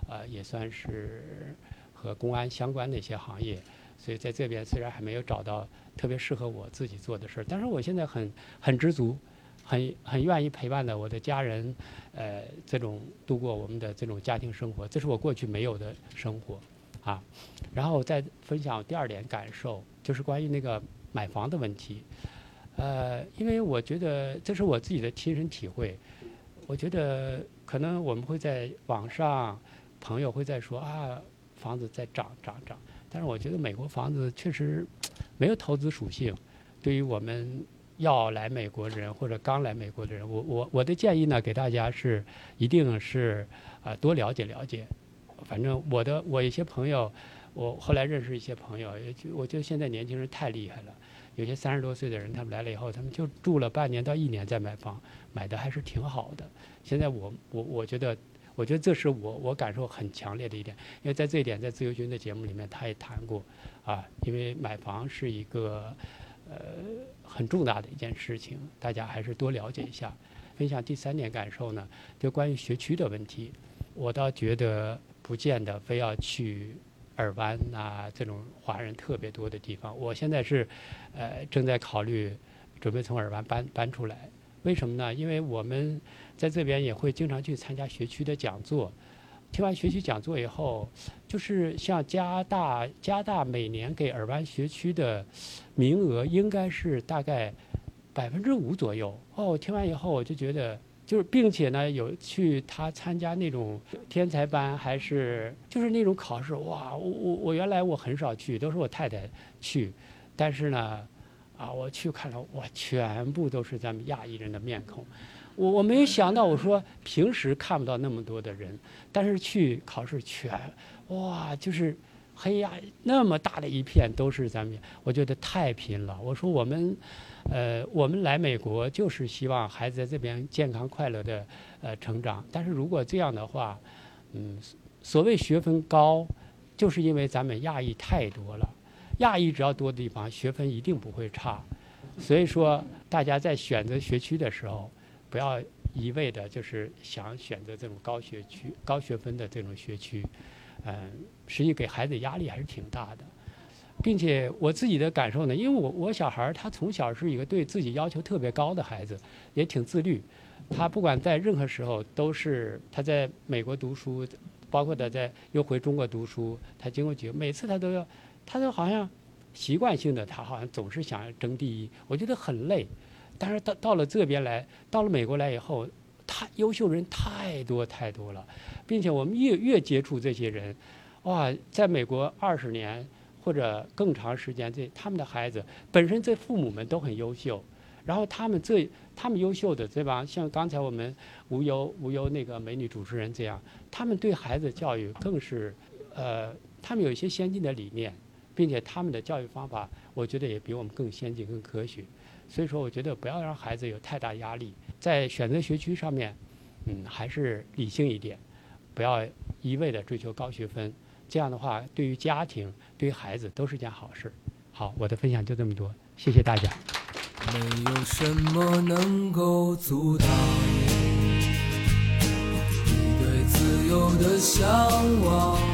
S5: 呃，也算是和公安相关的一些行业，所以在这边虽然还没有找到特别适合我自己做的事儿，但是我现在很很知足，很很愿意陪伴的我的家人，呃，这种度过我们的这种家庭生活，这是我过去没有的生活，啊，然后再分享第二点感受，就是关于那个买房的问题。呃，因为我觉得这是我自己的亲身体会。我觉得可能我们会在网上，朋友会在说啊，房子在涨涨涨。但是我觉得美国房子确实没有投资属性。对于我们要来美国的人或者刚来美国的人，我我我的建议呢，给大家是一定是啊多了解了解。反正我的我一些朋友，我后来认识一些朋友，也就我觉得现在年轻人太厉害了。有些三十多岁的人，他们来了以后，他们就住了半年到一年再买房，买的还是挺好的。现在我我我觉得，我觉得这是我我感受很强烈的一点，因为在这一点，在自由军的节目里面他也谈过，啊，因为买房是一个呃很重大的一件事情，大家还是多了解一下。分享第三点感受呢，就关于学区的问题，我倒觉得不见得非要去。尔湾呐，这种华人特别多的地方，我现在是，呃，正在考虑准备从尔湾搬搬出来。为什么呢？因为我们在这边也会经常去参加学区的讲座。听完学区讲座以后，就是像加大加大每年给尔湾学区的名额，应该是大概百分之五左右。哦，听完以后我就觉得。就是，并且呢，有去他参加那种天才班，还是就是那种考试，哇！我我我原来我很少去，都是我太太去，但是呢，啊，我去看了，哇，全部都是咱们亚裔人的面孔，我我没有想到，我说平时看不到那么多的人，但是去考试全，哇，就是。黑呀，那么大的一片都是咱们，我觉得太拼了。我说我们，呃，我们来美国就是希望孩子在这边健康快乐的呃成长。但是如果这样的话，嗯，所谓学分高，就是因为咱们亚裔太多了。亚裔只要多的地方，学分一定不会差。所以说，大家在选择学区的时候，不要一味的就是想选择这种高学区、高学分的这种学区。嗯，实际给孩子压力还是挺大的，并且我自己的感受呢，因为我我小孩他从小是一个对自己要求特别高的孩子，也挺自律。他不管在任何时候都是他在美国读书，包括他在又回中国读书，他经过几个每次他都要，他都好像习惯性的他好像总是想要争第一，我觉得很累。但是到到了这边来，到了美国来以后。太优秀人太多太多了，并且我们越越接触这些人，哇，在美国二十年或者更长时间，这他们的孩子本身这父母们都很优秀，然后他们这他们优秀的对吧？像刚才我们无忧无忧那个美女主持人这样，他们对孩子教育更是，呃，他们有一些先进的理念，并且他们的教育方法，我觉得也比我们更先进更科学。所以说，我觉得不要让孩子有太大压力，在选择学区上面，嗯，还是理性一点，不要一味的追求高学分。这样的话，对于家庭、对于孩子都是件好事。好，我的分享就这么多，谢谢大家。没有什么能够阻挡
S1: 你对自由的向往。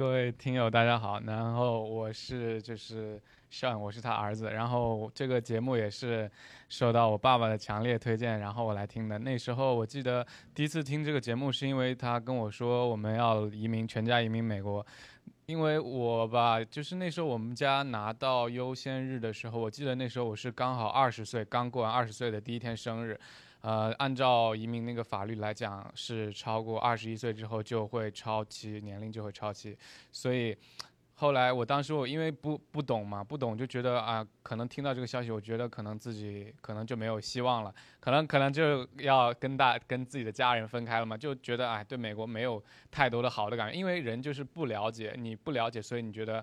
S6: 各位听友，大家好。然后我是就是 Sean，我是他儿子。然后这个节目也是受到我爸爸的强烈推荐，然后我来听的。那时候我记得第一次听这个节目，是因为他跟我说我们要移民，全家移民美国。因为我吧，就是那时候我们家拿到优先日的时候，我记得那时候我是刚好二十岁，刚过完二十岁的第一天生日。呃，按照移民那个法律来讲，是超过二十一岁之后就会超期，年龄就会超期。所以后来我当时我因为不不懂嘛，不懂就觉得啊，可能听到这个消息，我觉得可能自己可能就没有希望了，可能可能就要跟大跟自己的家人分开了嘛，就觉得哎，对美国没有太多的好的感觉，因为人就是不了解，你不了解，所以你觉得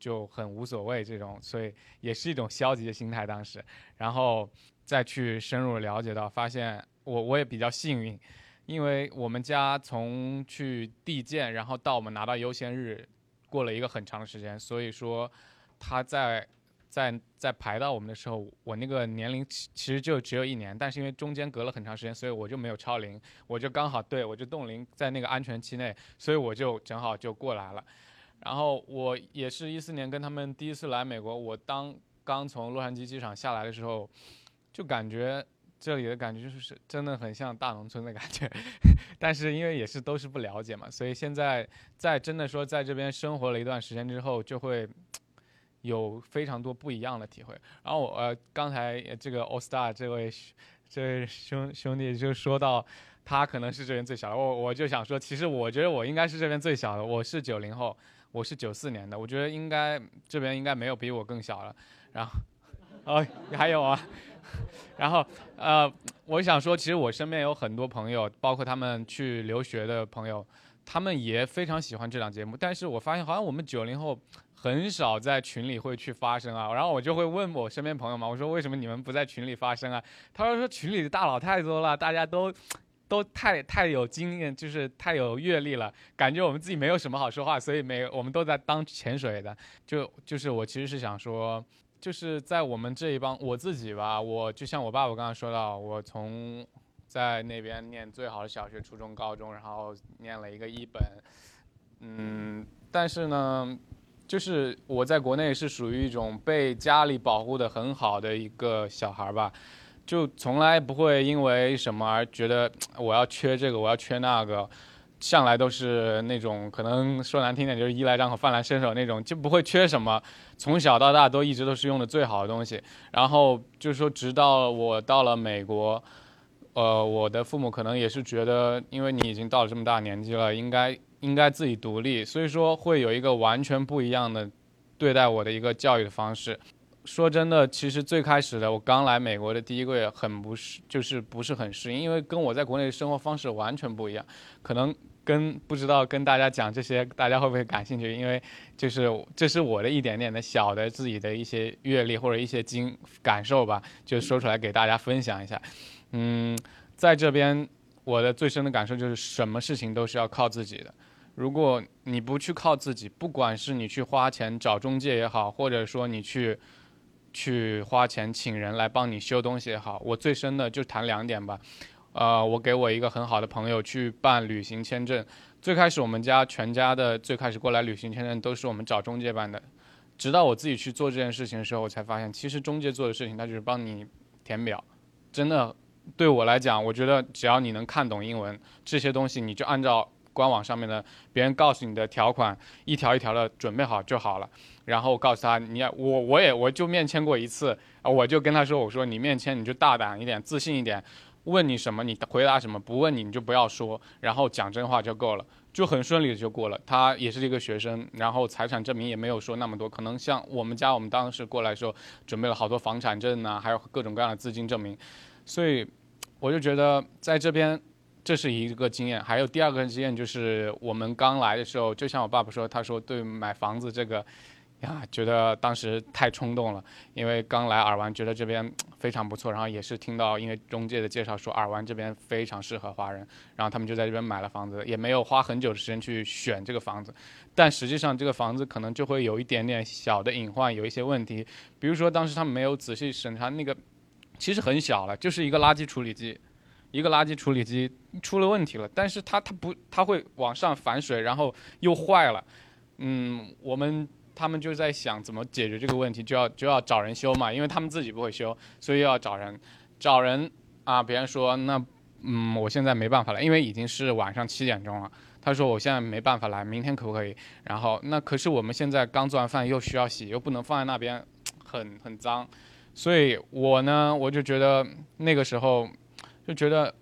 S6: 就很无所谓这种，所以也是一种消极的心态当时，然后。再去深入了解到，发现我我也比较幸运，因为我们家从去递件，然后到我们拿到优先日，过了一个很长的时间，所以说他在在在排到我们的时候，我那个年龄其其实就只有一年，但是因为中间隔了很长时间，所以我就没有超龄，我就刚好对我就冻龄在那个安全期内，所以我就正好就过来了。然后我也是一四年跟他们第一次来美国，我当刚从洛杉矶机场下来的时候，就感觉这里的感觉就是真的很像大农村的感觉，但是因为也是都是不了解嘛，所以现在在真的说在这边生活了一段时间之后，就会有非常多不一样的体会。然后我呃刚才这个 All Star 这位这位兄兄弟就说到。他可能是这边最小的，我我就想说，其实我觉得我应该是这边最小的，我是九零后，我是九四年的，我觉得应该这边应该没有比我更小了。然后，哦，还有啊，然后呃，我想说，其实我身边有很多朋友，包括他们去留学的朋友，他们也非常喜欢这档节目，但是我发现好像我们九零后很少在群里会去发声啊。然后我就会问我身边朋友嘛，我说为什么你们不在群里发声啊？他说说群里的大佬太多了，大家都。都太太有经验，就是太有阅历了，感觉我们自己没有什么好说话，所以没我们都在当潜水的。就就是我其实是想说，就是在我们这一帮我自己吧，我就像我爸爸刚刚说到，我从在那边念最好的小学、初中、高中，然后念了一个一本，嗯，但是呢，就是我在国内是属于一种被家里保护的很好的一个小孩吧。就从来不会因为什么而觉得我要缺这个，我要缺那个，向来都是那种可能说难听点就是衣来张口饭来伸手那种，就不会缺什么。从小到大都一直都是用的最好的东西。然后就是说，直到我到了美国，呃，我的父母可能也是觉得，因为你已经到了这么大年纪了，应该应该自己独立，所以说会有一个完全不一样的对待我的一个教育的方式。说真的，其实最开始的我刚来美国的第一个月，很不适，就是不是很适应，因为跟我在国内的生活方式完全不一样。可能跟不知道跟大家讲这些，大家会不会感兴趣？因为就是这是我的一点点的小的自己的一些阅历或者一些经感受吧，就说出来给大家分享一下。嗯，在这边我的最深的感受就是，什么事情都是要靠自己的。如果你不去靠自己，不管是你去花钱找中介也好，或者说你去。去花钱请人来帮你修东西也好，我最深的就谈两点吧。呃，我给我一个很好的朋友去办旅行签证。最开始我们家全家的最开始过来旅行签证都是我们找中介办的，直到我自己去做这件事情的时候，我才发现其实中介做的事情他就是帮你填表。真的对我来讲，我觉得只要你能看懂英文，这些东西你就按照官网上面的别人告诉你的条款一条一条的准备好就好了。然后告诉他，你要我我也我就面签过一次，我就跟他说，我说你面签你就大胆一点，自信一点，问你什么你回答什么，不问你你就不要说，然后讲真话就够了，就很顺利的就过了。他也是一个学生，然后财产证明也没有说那么多，可能像我们家我们当时过来的时候准备了好多房产证呐，还有各种各样的资金证明，所以我就觉得在这边这是一个经验。还有第二个经验就是我们刚来的时候，就像我爸爸说，他说对买房子这个。呀，觉得当时太冲动了，因为刚来尔湾，觉得这边非常不错，然后也是听到因为中介的介绍说尔湾这边非常适合华人，然后他们就在这边买了房子，也没有花很久的时间去选这个房子，但实际上这个房子可能就会有一点点小的隐患，有一些问题，比如说当时他们没有仔细审查那个，其实很小了，就是一个垃圾处理机，一个垃圾处理机出了问题了，但是它它不它会往上反水，然后又坏了，嗯，我们。他们就在想怎么解决这个问题，就要就要找人修嘛，因为他们自己不会修，所以要找人，找人啊！别人说那，嗯，我现在没办法了，因为已经是晚上七点钟了。他说我现在没办法来，明天可不可以？然后那可是我们现在刚做完饭，又需要洗，又不能放在那边，很很脏。所以我呢，我就觉得那个时候就觉得，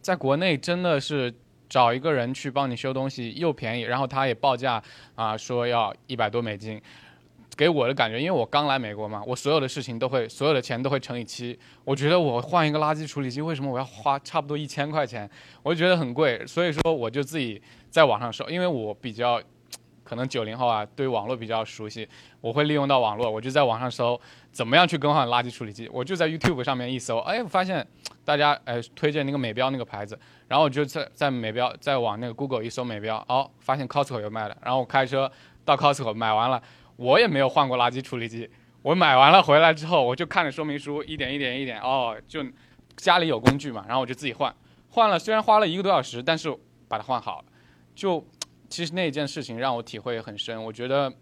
S6: 在国内真的是。找一个人去帮你修东西又便宜，然后他也报价啊，说要一百多美金，给我的感觉，因为我刚来美国嘛，我所有的事情都会，所有的钱都会乘以七。我觉得我换一个垃圾处理机，为什么我要花差不多一千块钱？我就觉得很贵，所以说我就自己在网上搜，因为我比较可能九零后啊，对网络比较熟悉，我会利用到网络，我就在网上搜怎么样去更换垃圾处理机。我就在 YouTube 上面一搜，哎，我发现大家哎推荐那个美标那个牌子。然后我就在在美标再往那个 Google 一搜美标，哦，发现 Costco 有卖的。然后我开车到 Costco 买完了，我也没有换过垃圾处理机。我买完了回来之后，我就看着说明书，一点一点一点，哦，就家里有工具嘛，然后我就自己换。换了虽然花了一个多小时，但是把它换好了。就其实那件事情让我体会很深。我觉得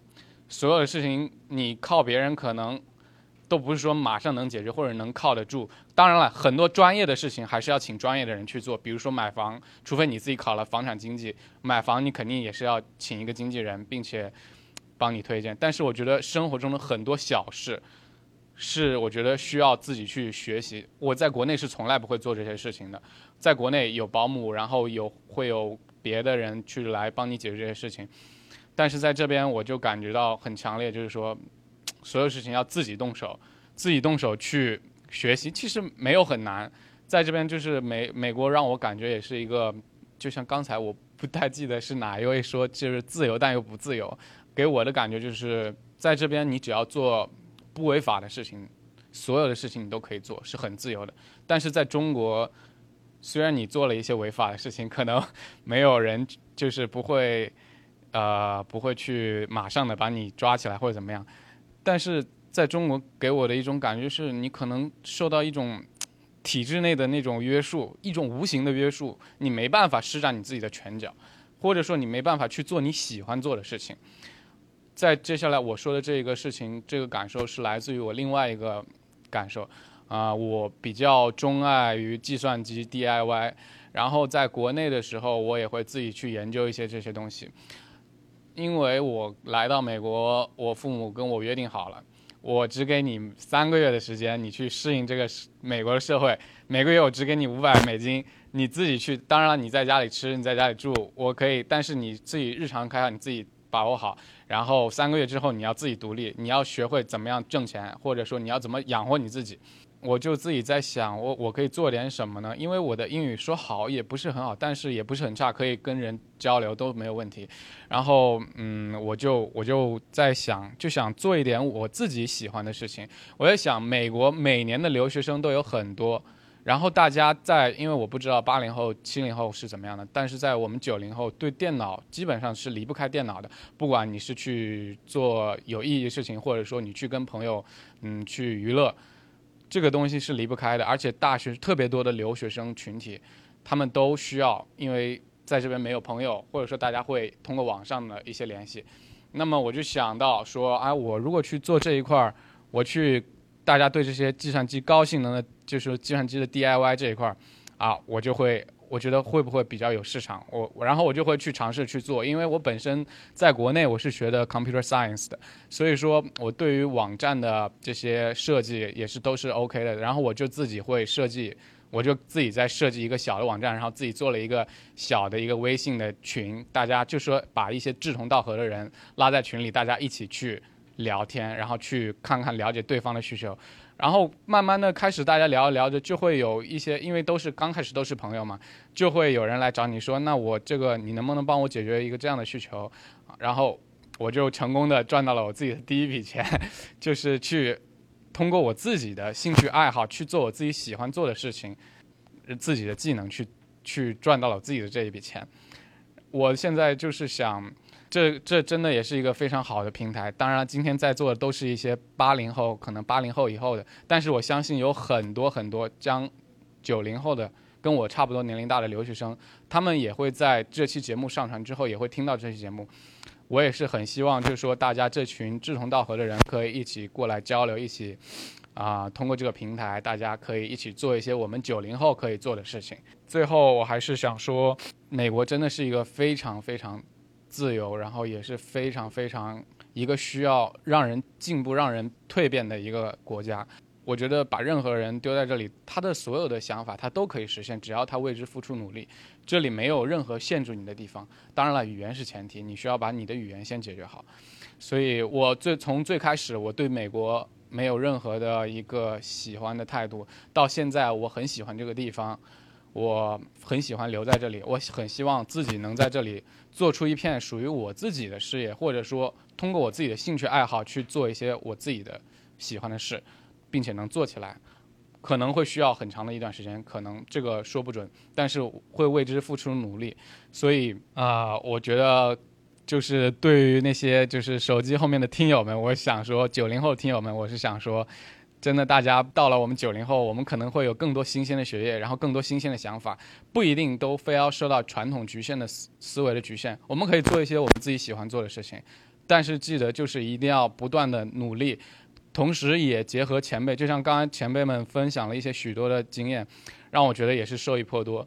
S6: 所有的事情你靠别人可能都不是说马上能解决或者能靠得住。当然了，很多专业的事情还是要请专业的人去做，比如说买房，除非你自己考了房产经济，买房你肯定也是要请一个经纪人，并且。帮你推荐，但是我觉得生活中的很多小事，是我觉得需要自己去学习。我在国内是从来不会做这些事情的，在国内有保姆，然后有会有别的人去来帮你解决这些事情，但是在这边我就感觉到很强烈，就是说，所有事情要自己动手，自己动手去学习，其实没有很难。在这边就是美美国让我感觉也是一个，就像刚才我不太记得是哪一位说，就是自由但又不自由。给我的感觉就是，在这边你只要做不违法的事情，所有的事情你都可以做，是很自由的。但是在中国，虽然你做了一些违法的事情，可能没有人就是不会，呃，不会去马上的把你抓起来或者怎么样。但是在中国给我的一种感觉是，你可能受到一种体制内的那种约束，一种无形的约束，你没办法施展你自己的拳脚，或者说你没办法去做你喜欢做的事情。在接下来我说的这个事情，这个感受是来自于我另外一个感受，啊，我比较钟爱于计算机 DIY，然后在国内的时候，我也会自己去研究一些这些东西，因为我来到美国，我父母跟我约定好了，我只给你三个月的时间，你去适应这个美国的社会，每个月我只给你五百美金，你自己去，当然，你在家里吃，你在家里住，我可以，但是你自己日常开销你自己把握好。然后三个月之后你要自己独立，你要学会怎么样挣钱，或者说你要怎么养活你自己。我就自己在想，我我可以做点什么呢？因为我的英语说好也不是很好，但是也不是很差，可以跟人交流都没有问题。然后嗯，我就我就在想，就想做一点我自己喜欢的事情。我在想，美国每年的留学生都有很多。然后大家在，因为我不知道八零后、七零后是怎么样的，但是在我们九零后，对电脑基本上是离不开电脑的。不管你是去做有意义的事情，或者说你去跟朋友，嗯，去娱乐，这个东西是离不开的。而且大学特别多的留学生群体，他们都需要，因为在这边没有朋友，或者说大家会通过网上的一些联系。那么我就想到说，哎，我如果去做这一块儿，我去。大家对这些计算机高性能的，就是计算机的 DIY 这一块儿，啊，我就会，我觉得会不会比较有市场？我，然后我就会去尝试去做，因为我本身在国内我是学的 computer science 的，所以说我对于网站的这些设计也是都是 OK 的。然后我就自己会设计，我就自己在设计一个小的网站，然后自己做了一个小的一个微信的群，大家就说把一些志同道合的人拉在群里，大家一起去。聊天，然后去看看了解对方的需求，然后慢慢的开始大家聊着聊着就会有一些，因为都是刚开始都是朋友嘛，就会有人来找你说，那我这个你能不能帮我解决一个这样的需求？然后我就成功的赚到了我自己的第一笔钱，就是去通过我自己的兴趣爱好去做我自己喜欢做的事情，自己的技能去去赚到了自己的这一笔钱。我现在就是想。这这真的也是一个非常好的平台。当然，今天在座的都是一些八零后，可能八零后以后的，但是我相信有很多很多将九零后的跟我差不多年龄大的留学生，他们也会在这期节目上传之后也会听到这期节目。我也是很希望，就是说大家这群志同道合的人可以一起过来交流，一起啊通过这个平台，大家可以一起做一些我们九零后可以做的事情。最后，我还是想说，美国真的是一个非常非常。自由，然后也是非常非常一个需要让人进步、让人蜕变的一个国家。我觉得把任何人丢在这里，他的所有的想法他都可以实现，只要他为之付出努力。这里没有任何限制你的地方。当然了，语言是前提，你需要把你的语言先解决好。所以我最从最开始我对美国没有任何的一个喜欢的态度，到现在我很喜欢这个地方。我很喜欢留在这里，我很希望自己能在这里做出一片属于我自己的事业，或者说通过我自己的兴趣爱好去做一些我自己的喜欢的事，并且能做起来，可能会需要很长的一段时间，可能这个说不准，但是会为之付出努力。所以啊，我觉得就是对于那些就是手机后面的听友们，我想说，九零后听友们，我是想说，真的，大家到了我们九零后，我们可能会有更多新鲜的血液，然后更多新鲜的想法，不一定都非要受到传统局限的思思维的局限，我们可以做一些我们自己喜欢做的事情，但是记得就是一定要不断的努力，同时也结合前辈，就像刚才前辈们分享了一些许多的经验，让我觉得也是受益颇多。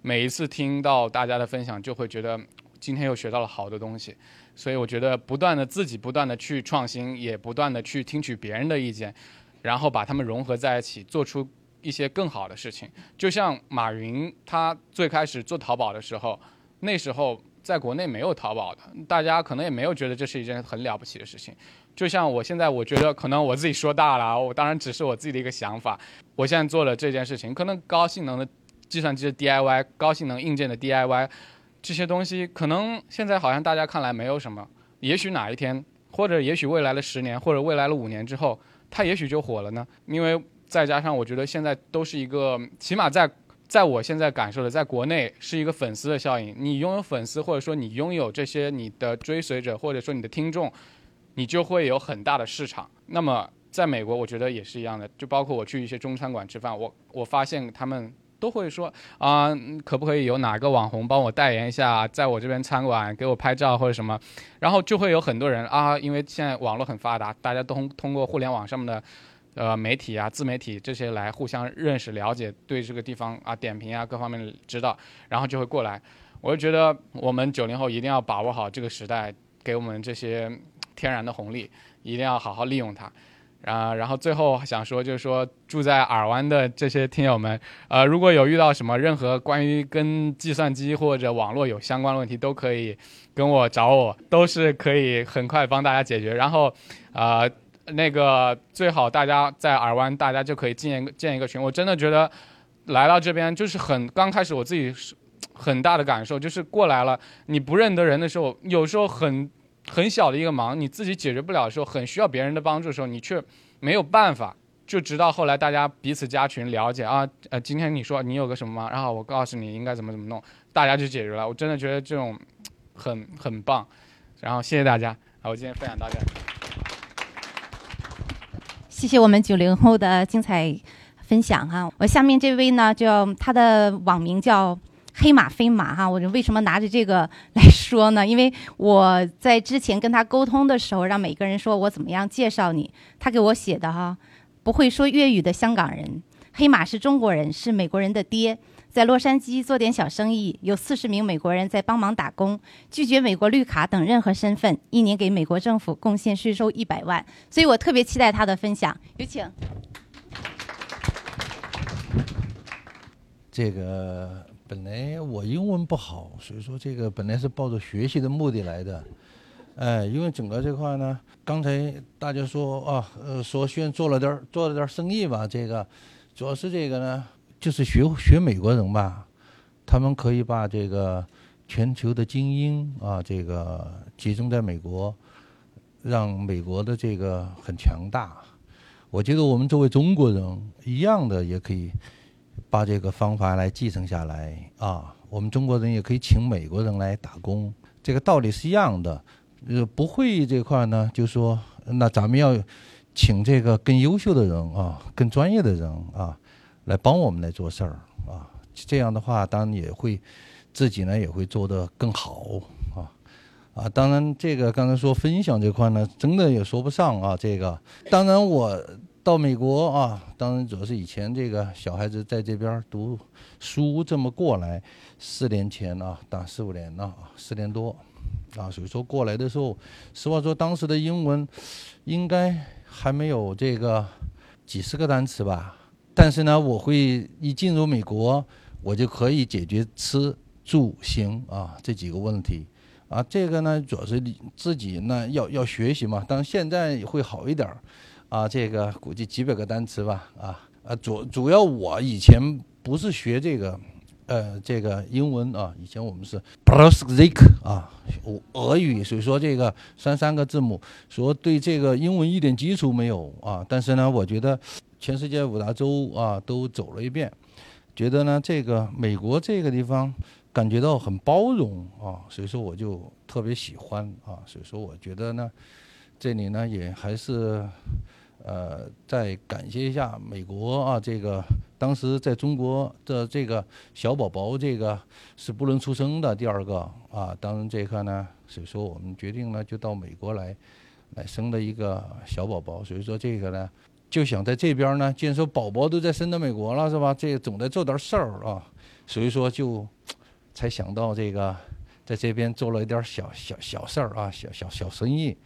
S6: 每一次听到大家的分享，就会觉得。今天又学到了好多东西，所以我觉得不断的自己不断的去创新，也不断的去听取别人的意见，然后把它们融合在一起，做出一些更好的事情。就像马云他最开始做淘宝的时候，那时候在国内没有淘宝的，大家可能也没有觉得这是一件很了不起的事情。就像我现在，我觉得可能我自己说大了，我当然只是我自己的一个想法。我现在做了这件事情，可能高性能的计算机的 DIY，高性能硬件的 DIY。这些东西可能现在好像大家看来没有什么，也许哪一天，或者也许未来的十年，或者未来的五年之后，它也许就火了呢。因为再加上我觉得现在都是一个，起码在在我现在感受的，在国内是一个粉丝的效应。你拥有粉丝，或者说你拥有这些你的追随者，或者说你的听众，你就会有很大的市场。那么在美国，我觉得也是一样的，就包括我去一些中餐馆吃饭，我我发现他们。都会说啊，可不可以有哪个网红帮我代言一下，在我这边餐馆给我拍照或者什么，然后就会有很多人啊，因为现在网络很发达，大家都通过互联网上面的，呃，媒体啊、自媒体这些来互相认识、了解，对这个地方啊点评啊各方面知道，然后就会过来。我就觉得我们九零后一定要把握好这个时代给我们这些天然的红利，一定要好好利用它。啊，然后最后想说，就是说住在尔湾的这些听友们，呃，如果有遇到什么任何关于跟计算机或者网络有相关的问题，都可以跟我找我，都是可以很快帮大家解决。然后，呃，那个最好大家在尔湾，大家就可以建建一个群。我真的觉得来到这边就是很刚开始我自己是很大的感受，就是过来了你不认得人的时候，有时候很。很小的一个忙，你自己解决不了的时候，很需要别人的帮助的时候，你却没有办法。就直到后来大家彼此加群了解啊，呃，今天你说你有个什么忙，然后我告诉你应该怎么怎么弄，大家就解决了。我真的觉得这种很很棒。然后谢谢大家，好，我今天分享到这。
S2: 谢谢我们九零后的精彩分享哈。我下面这位呢，叫他的网名叫。黑马飞马哈，我为什么拿着这个来说呢？因为我在之前跟他沟通的时候，让每个人说我怎么样介绍你，他给我写的哈，不会说粤语的香港人，黑马是中国人，是美国人的爹，在洛杉矶做点小生意，有四十名美国人在帮忙打工，拒绝美国绿卡等任何身份，一年给美国政府贡献税收一百万，所以我特别期待他的分享，有请。
S7: 这个。本来我英文不好，所以说这个本来是抱着学习的目的来的，哎，因为整个这块呢，刚才大家说啊，呃，说先做了点做了点生意吧，这个主要是这个呢，就是学学美国人吧，他们可以把这个全球的精英啊，这个集中在美国，让美国的这个很强大。我觉得我们作为中国人一样的也可以。把这个方法来继承下来啊，我们中国人也可以请美国人来打工，这个道理是一样的。呃，不会这块呢，就说那咱们要请这个更优秀的人啊，更专业的人啊，来帮我们来做事儿啊。这样的话，当然也会自己呢也会做得更好啊啊。当然，这个刚才说分享这块呢，真的也说不上啊。这个当然我。到美国啊，当然主要是以前这个小孩子在这边读书这么过来，四年前啊，打四五年了，四年多啊，所以说过来的时候，实话说当时的英文应该还没有这个几十个单词吧。但是呢，我会一进入美国，我就可以解决吃住行啊这几个问题啊。这个呢，主要是你自己呢要要学习嘛。当然现在会好一点儿。啊，这个估计几百个单词吧，啊啊，主主要我以前不是学这个，呃，这个英文啊，以前我们是 p r o s z i c 啊，俄语，所以说这个三三个字母，说对这个英文一点基础没有啊。但是呢，我觉得全世界五大洲啊都走了一遍，觉得呢这个美国这个地方感觉到很包容啊，所以说我就特别喜欢啊，所以说我觉得呢，这里呢也还是。呃，再感谢一下美国啊，这个当时在中国的这个小宝宝，这个是不能出生的。第二个啊，当然这个呢，所以说我们决定呢，就到美国来，来生了一个小宝宝。所以说这个呢，就想在这边呢，既然说宝宝都在生到美国了，是吧？这总得做点事儿啊，所以说就才想到这个，在这边做了一点小小小事儿啊，小小小生意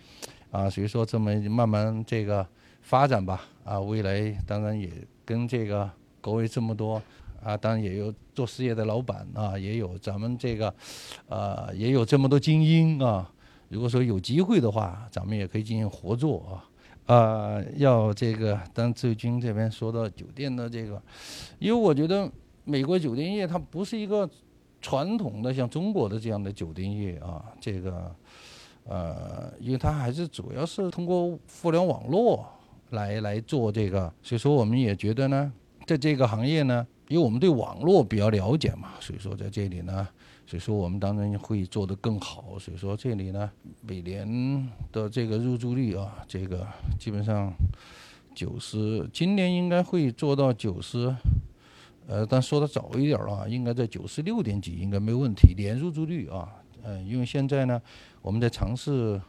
S7: 啊，所以说这么慢慢这个。发展吧，啊，未来当然也跟这个各位这么多，啊，当然也有做事业的老板啊，也有咱们这个，呃，也有这么多精英啊。如果说有机会的话，咱们也可以进行合作啊，啊，要这个，当自由军这边说到酒店的这个，因为我觉得美国酒店业它不是一个传统的像中国的这样的酒店业啊，这个，呃，因为它还是主要是通过互联网络。来来做这个，所以说我们也觉得呢，在这个行业呢，因为我们对网络比较了解嘛，所以说在这里呢，所以说我们当然会做得更好。所以说这里呢，每年的这个入住率啊，这个基本上九十，今年应该会做到九十，呃，但说的早一点啊，应该在九十六点几应该没问题，年入住率啊，嗯，因为现在呢，我们在尝试。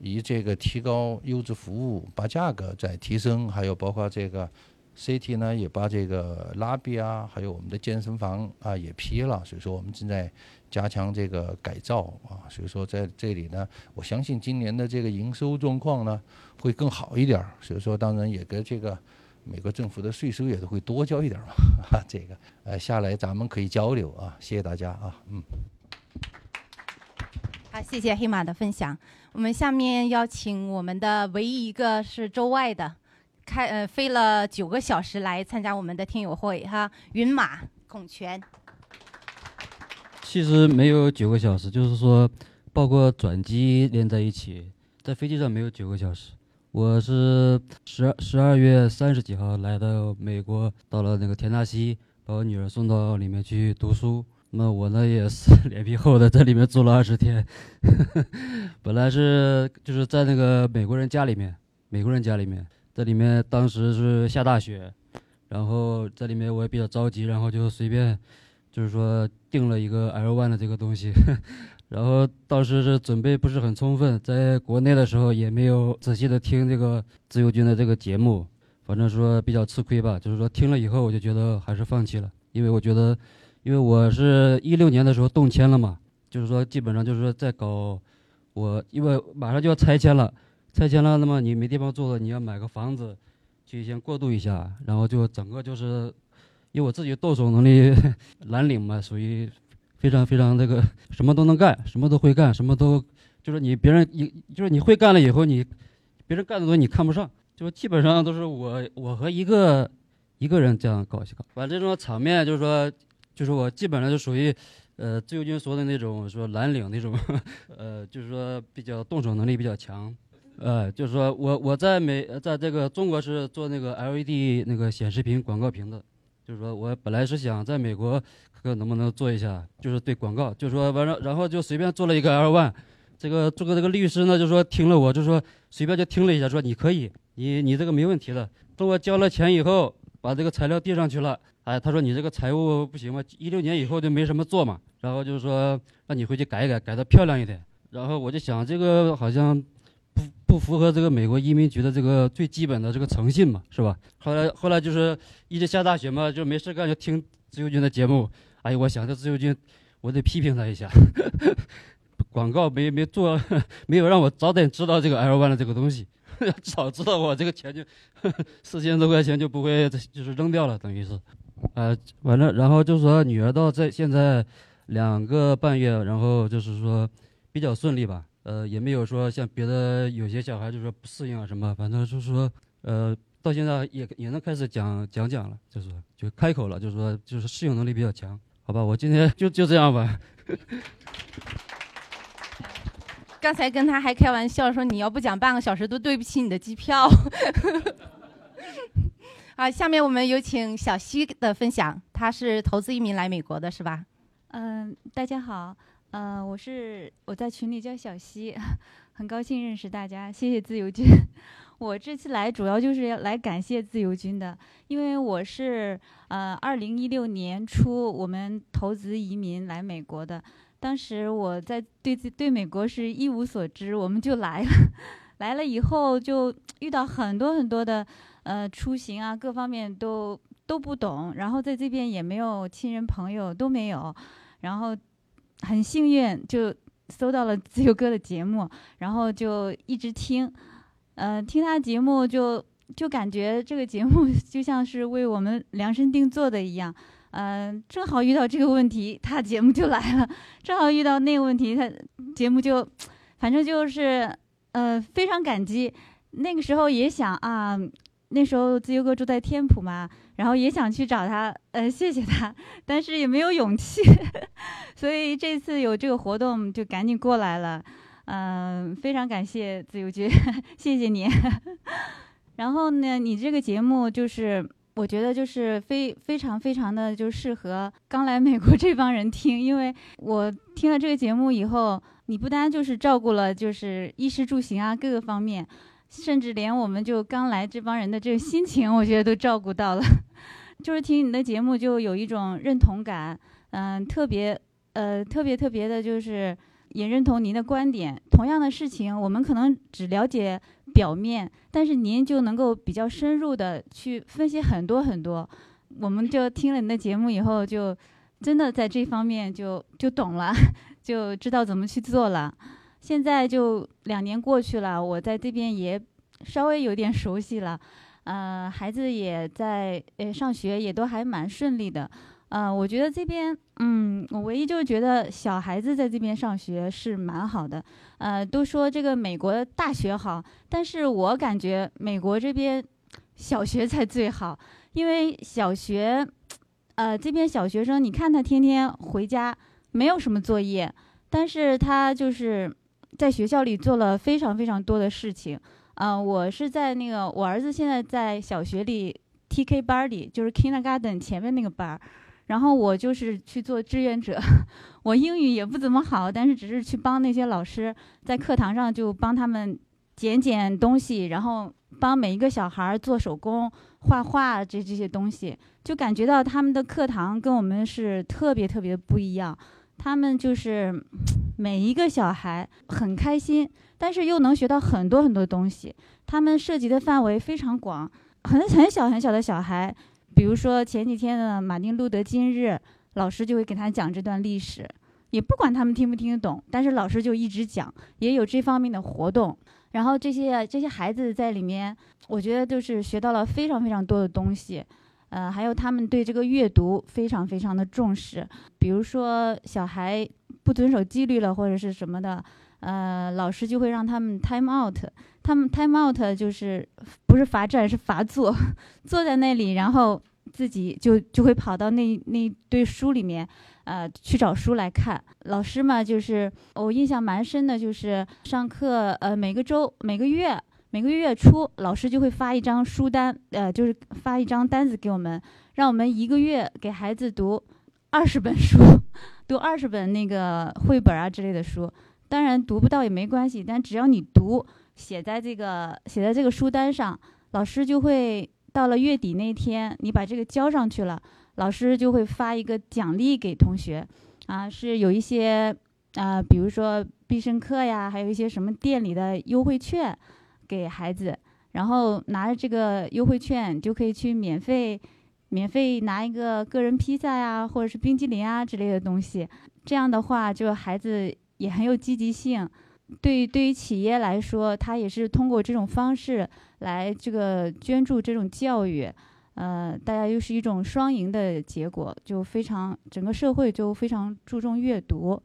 S7: 以这个提高优质服务，把价格再提升，还有包括这个 CT 呢，也把这个拉比啊，还有我们的健身房啊也批了，所以说我们正在加强这个改造啊，所以说在这里呢，我相信今年的这个营收状况呢会更好一点，所以说当然也跟这个美国政府的税收也都会多交一点嘛，哈，这个呃下来咱们可以交流啊，谢谢大家啊，嗯。
S2: 好，谢谢黑马的分享。我们下面邀请我们的唯一一个是州外的，开呃飞了九个小时来参加我们的听友会哈，云马孔泉。
S8: 其实没有九个小时，就是说包括转机连在一起，在飞机上没有九个小时。我是十二十二月三十几号来到美国，到了那个田纳西，把我女儿送到里面去读书。那我呢也是脸皮厚的，在里面住了二十天。本来是就是在那个美国人家里面，美国人家里面，在里面当时是下大雪，然后在里面我也比较着急，然后就随便就是说订了一个 L one 的这个东西，然后当时是准备不是很充分，在国内的时候也没有仔细的听这个自由军的这个节目，反正说比较吃亏吧，就是说听了以后我就觉得还是放弃了，因为我觉得。因为我是一六年的时候动迁了嘛，就是说基本上就是说在搞，我因为马上就要拆迁了，拆迁了，那么你没地方住了，你要买个房子，去先过渡一下，然后就整个就是，因为我自己动手能力 蓝领嘛，属于非常非常那个什么都能干，什么都会干，什么都就是你别人你就是你会干了以后你，别人干的东西你看不上，就基本上都是我我和一个一个人这样搞一搞，反正这种场面就是说。就是我基本上就属于，呃，自由军说的那种说蓝领那种，呃，就是说比较动手能力比较强，呃，就是说我我在美在这个中国是做那个 LED 那个显示屏广告屏的，就是说我本来是想在美国看看能不能做一下，就是对广告，就是说完了然后就随便做了一个 L one，这个做个这个律师呢就说听了我就说随便就听了一下说你可以，你你这个没问题的，等我交了钱以后把这个材料递上去了。哎，他说你这个财务不行嘛？一六年以后就没什么做嘛，然后就是说让你回去改一改，改得漂亮一点。然后我就想，这个好像不不符合这个美国移民局的这个最基本的这个诚信嘛，是吧？后来后来就是一直下大雪嘛，就没事干就听自由军的节目。哎呦，我想这自由军，我得批评他一下，广告没没做，没有让我早点知道这个 L one 的这个东西，早知道我这个钱就四千多块钱就不会就是扔掉了，等于是。呃，完了，然后就说女儿到在现在两个半月，然后就是说比较顺利吧，呃，也没有说像别的有些小孩就是说不适应啊什么，反正就是说，呃，到现在也也能开始讲讲讲了，就是就开口了，就是说就是适应能力比较强，好吧，我今天就就这样吧。
S2: 刚才跟他还开玩笑说，你要不讲半个小时都对不起你的机票。好，下面我们有请小西的分享。他是投资移民来美国的，是吧？
S9: 嗯，大家好，呃，我是我在群里叫小溪，很高兴认识大家，谢谢自由军。我这次来主要就是要来感谢自由军的，因为我是呃二零一六年初我们投资移民来美国的，当时我在对对美国是一无所知，我们就来了，来了以后就遇到很多很多的呃出行啊各方面都都不懂，然后在这边也没有亲人朋友都没有，然后很幸运就搜到了自由哥的节目，然后就一直听。呃，听他节目就就感觉这个节目 就像是为我们量身定做的一样。嗯，正好遇到这个问题，他节目就来了；正好遇到那个问题，他节目就，反正就是呃非常感激。那个时候也想啊，那时候自由哥住在天普嘛，然后也想去找他，呃谢谢他，但是也没有勇气。所以这次有这个活动，就赶紧过来了。嗯，非常感谢自由军，谢谢你。然后呢，你这个节目就是，我觉得就是非非常非常的就适合刚来美国这帮人听，因为我听了这个节目以后，你不单就是照顾了就是衣食住行啊各个方面，甚至连我们就刚来这帮人的这个心情，我觉得都照顾到了。就是听你的节目就有一种认同感，嗯，特别呃特别特别的就是。也认同您的观点。同样的事情，我们可能只了解表面，但是您就能够比较深入的去分析很多很多。我们就听了你的节目以后，就真的在这方面就就懂了，就知道怎么去做了。现在就两年过去了，我在这边也稍微有点熟悉了。呃，孩子也在呃上学，也都还蛮顺利的。呃，我觉得这边，嗯，我唯一就是觉得小孩子在这边上学是蛮好的。呃，都说这个美国大学好，但是我感觉美国这边小学才最好，因为小学，呃，这边小学生，你看他天天回家没有什么作业，但是他就是在学校里做了非常非常多的事情。嗯，我是在那个我儿子现在在小学里 TK 班里，就是 Kindergarten 前面那个班儿。然后我就是去做志愿者，我英语也不怎么好，但是只是去帮那些老师在课堂上就帮他们捡捡东西，然后帮每一个小孩做手工、画画这这些东西，就感觉到他们的课堂跟我们是特别特别不一样。他们就是每一个小孩很开心，但是又能学到很多很多东西。他们涉及的范围非常广，很很小很小的小孩。比如说前几天的马丁路德金日，老师就会给他讲这段历史，也不管他们听不听得懂，但是老师就一直讲，也有这方面的活动。然后这些这些孩子在里面，我觉得就是学到了非常非常多的东西，呃，还有他们对这个阅读非常非常的重视。比如说小孩不遵守纪律了或者是什么的，呃，老师就会让他们 time out。他们 time out 就是不是罚站是罚坐，坐在那里，然后自己就就会跑到那那堆书里面，呃，去找书来看。老师嘛，就是我印象蛮深的，就是上课，呃，每个周、每个月、每个月初，老师就会发一张书单，呃，就是发一张单子给我们，让我们一个月给孩子读二十本书，读二十本那个绘本啊之类的书。当然读不到也没关系，但只要你读。写在这个写在这个书单上，老师就会到了月底那天，你把这个交上去了，老师就会发一个奖励给同学，啊，是有一些啊，比如说必胜客呀，还有一些什么店里的优惠券给孩子，然后拿着这个优惠券就可以去免费免费拿一个个人披萨呀，或者是冰激凌啊之类的东西，这样的话就孩子也很有积极性。对对于企业来说，他也是通过这种方式来这个捐助这种教育，呃，大家又是一种双赢的结果，就非常整个社会就非常注重阅读，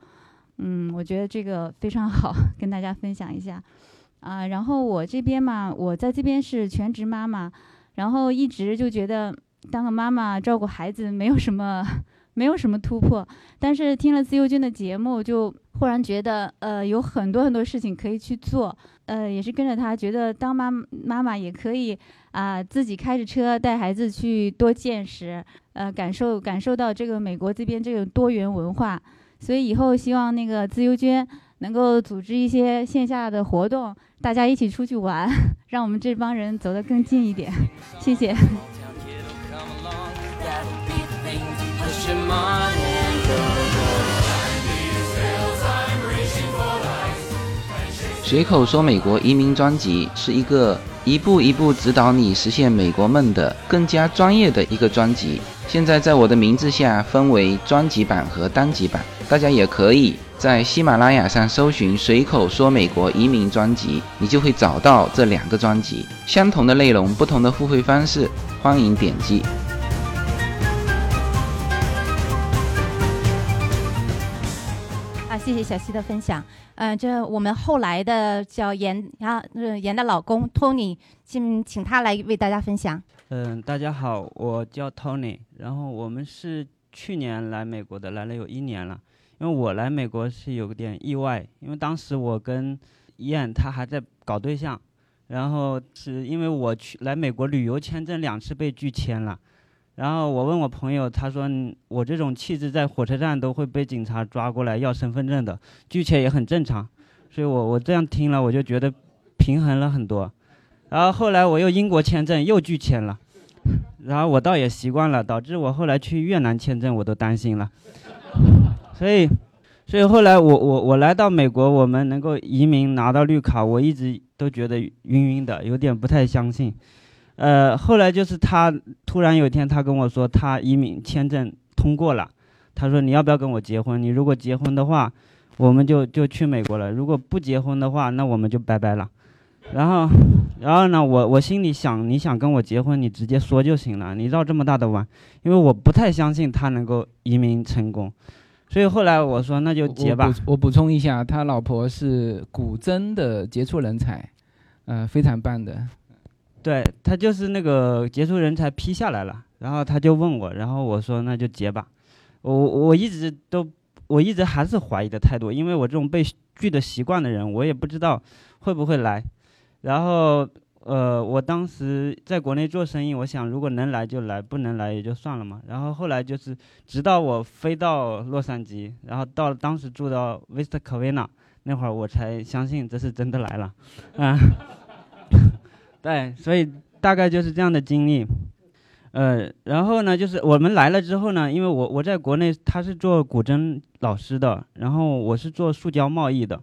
S9: 嗯，我觉得这个非常好，跟大家分享一下，啊，然后我这边嘛，我在这边是全职妈妈，然后一直就觉得当个妈妈照顾孩子没有什么。没有什么突破，但是听了自由军的节目，就忽然觉得，呃，有很多很多事情可以去做，呃，也是跟着他，觉得当妈妈妈也可以啊，自己开着车带孩子去多见识，呃，感受感受到这个美国这边这种多元文化。所以以后希望那个自由军能够组织一些线下的活动，大家一起出去玩，让我们这帮人走得更近一点。谢谢。
S1: 随口说美国移民专辑是一个一步一步指导你实现美国梦的更加专业的一个专辑。现在在我的名字下分为专辑版和单集版，大家也可以在喜马拉雅上搜寻“随口说美国移民专辑”，你就会找到这两个专辑。相同的内容，不同的付费方式，欢迎点击。
S2: 谢谢小溪的分享。嗯，这我们后来的叫严啊，严的老公 Tony，请请他来为大家分享。
S10: 嗯，大家好，我叫 Tony，然后我们是去年来美国的，来了有一年了。因为我来美国是有点意外，因为当时我跟燕她还在搞对象，然后是因为我去来美国旅游签证两次被拒签了。然后我问我朋友，他说我这种气质在火车站都会被警察抓过来要身份证的，拒签也很正常。所以我我这样听了，我就觉得平衡了很多。然后后来我又英国签证又拒签了，然后我倒也习惯了，导致我后来去越南签证我都担心了。所以，所以后来我我我来到美国，我们能够移民拿到绿卡，我一直都觉得晕晕的，有点不太相信。呃，后来就是他突然有一天，他跟我说他移民签证通过了，他说你要不要跟我结婚？你如果结婚的话，我们就就去美国了；如果不结婚的话，那我们就拜拜了。然后，然后呢，我我心里想，你想跟我结婚，你直接说就行了，你绕这么大的弯，因为我不太相信他能够移民成功。所以后来我说那就结吧。
S11: 我补充一下，他老婆是古筝的杰出人才，呃，非常棒的。
S10: 对他就是那个杰出人才批下来了，然后他就问我，然后我说那就结吧。我我一直都我一直还是怀疑的态度，因为我这种被拒的习惯的人，我也不知道会不会来。然后呃，我当时在国内做生意，我想如果能来就来，不能来也就算了嘛。然后后来就是直到我飞到洛杉矶，然后到当时住到 Vista Covina 那会儿，我才相信这是真的来了，啊。对，所以大概就是这样的经历，呃，然后呢，就是我们来了之后呢，因为我我在国内他是做古筝老师的，然后我是做塑胶贸易的，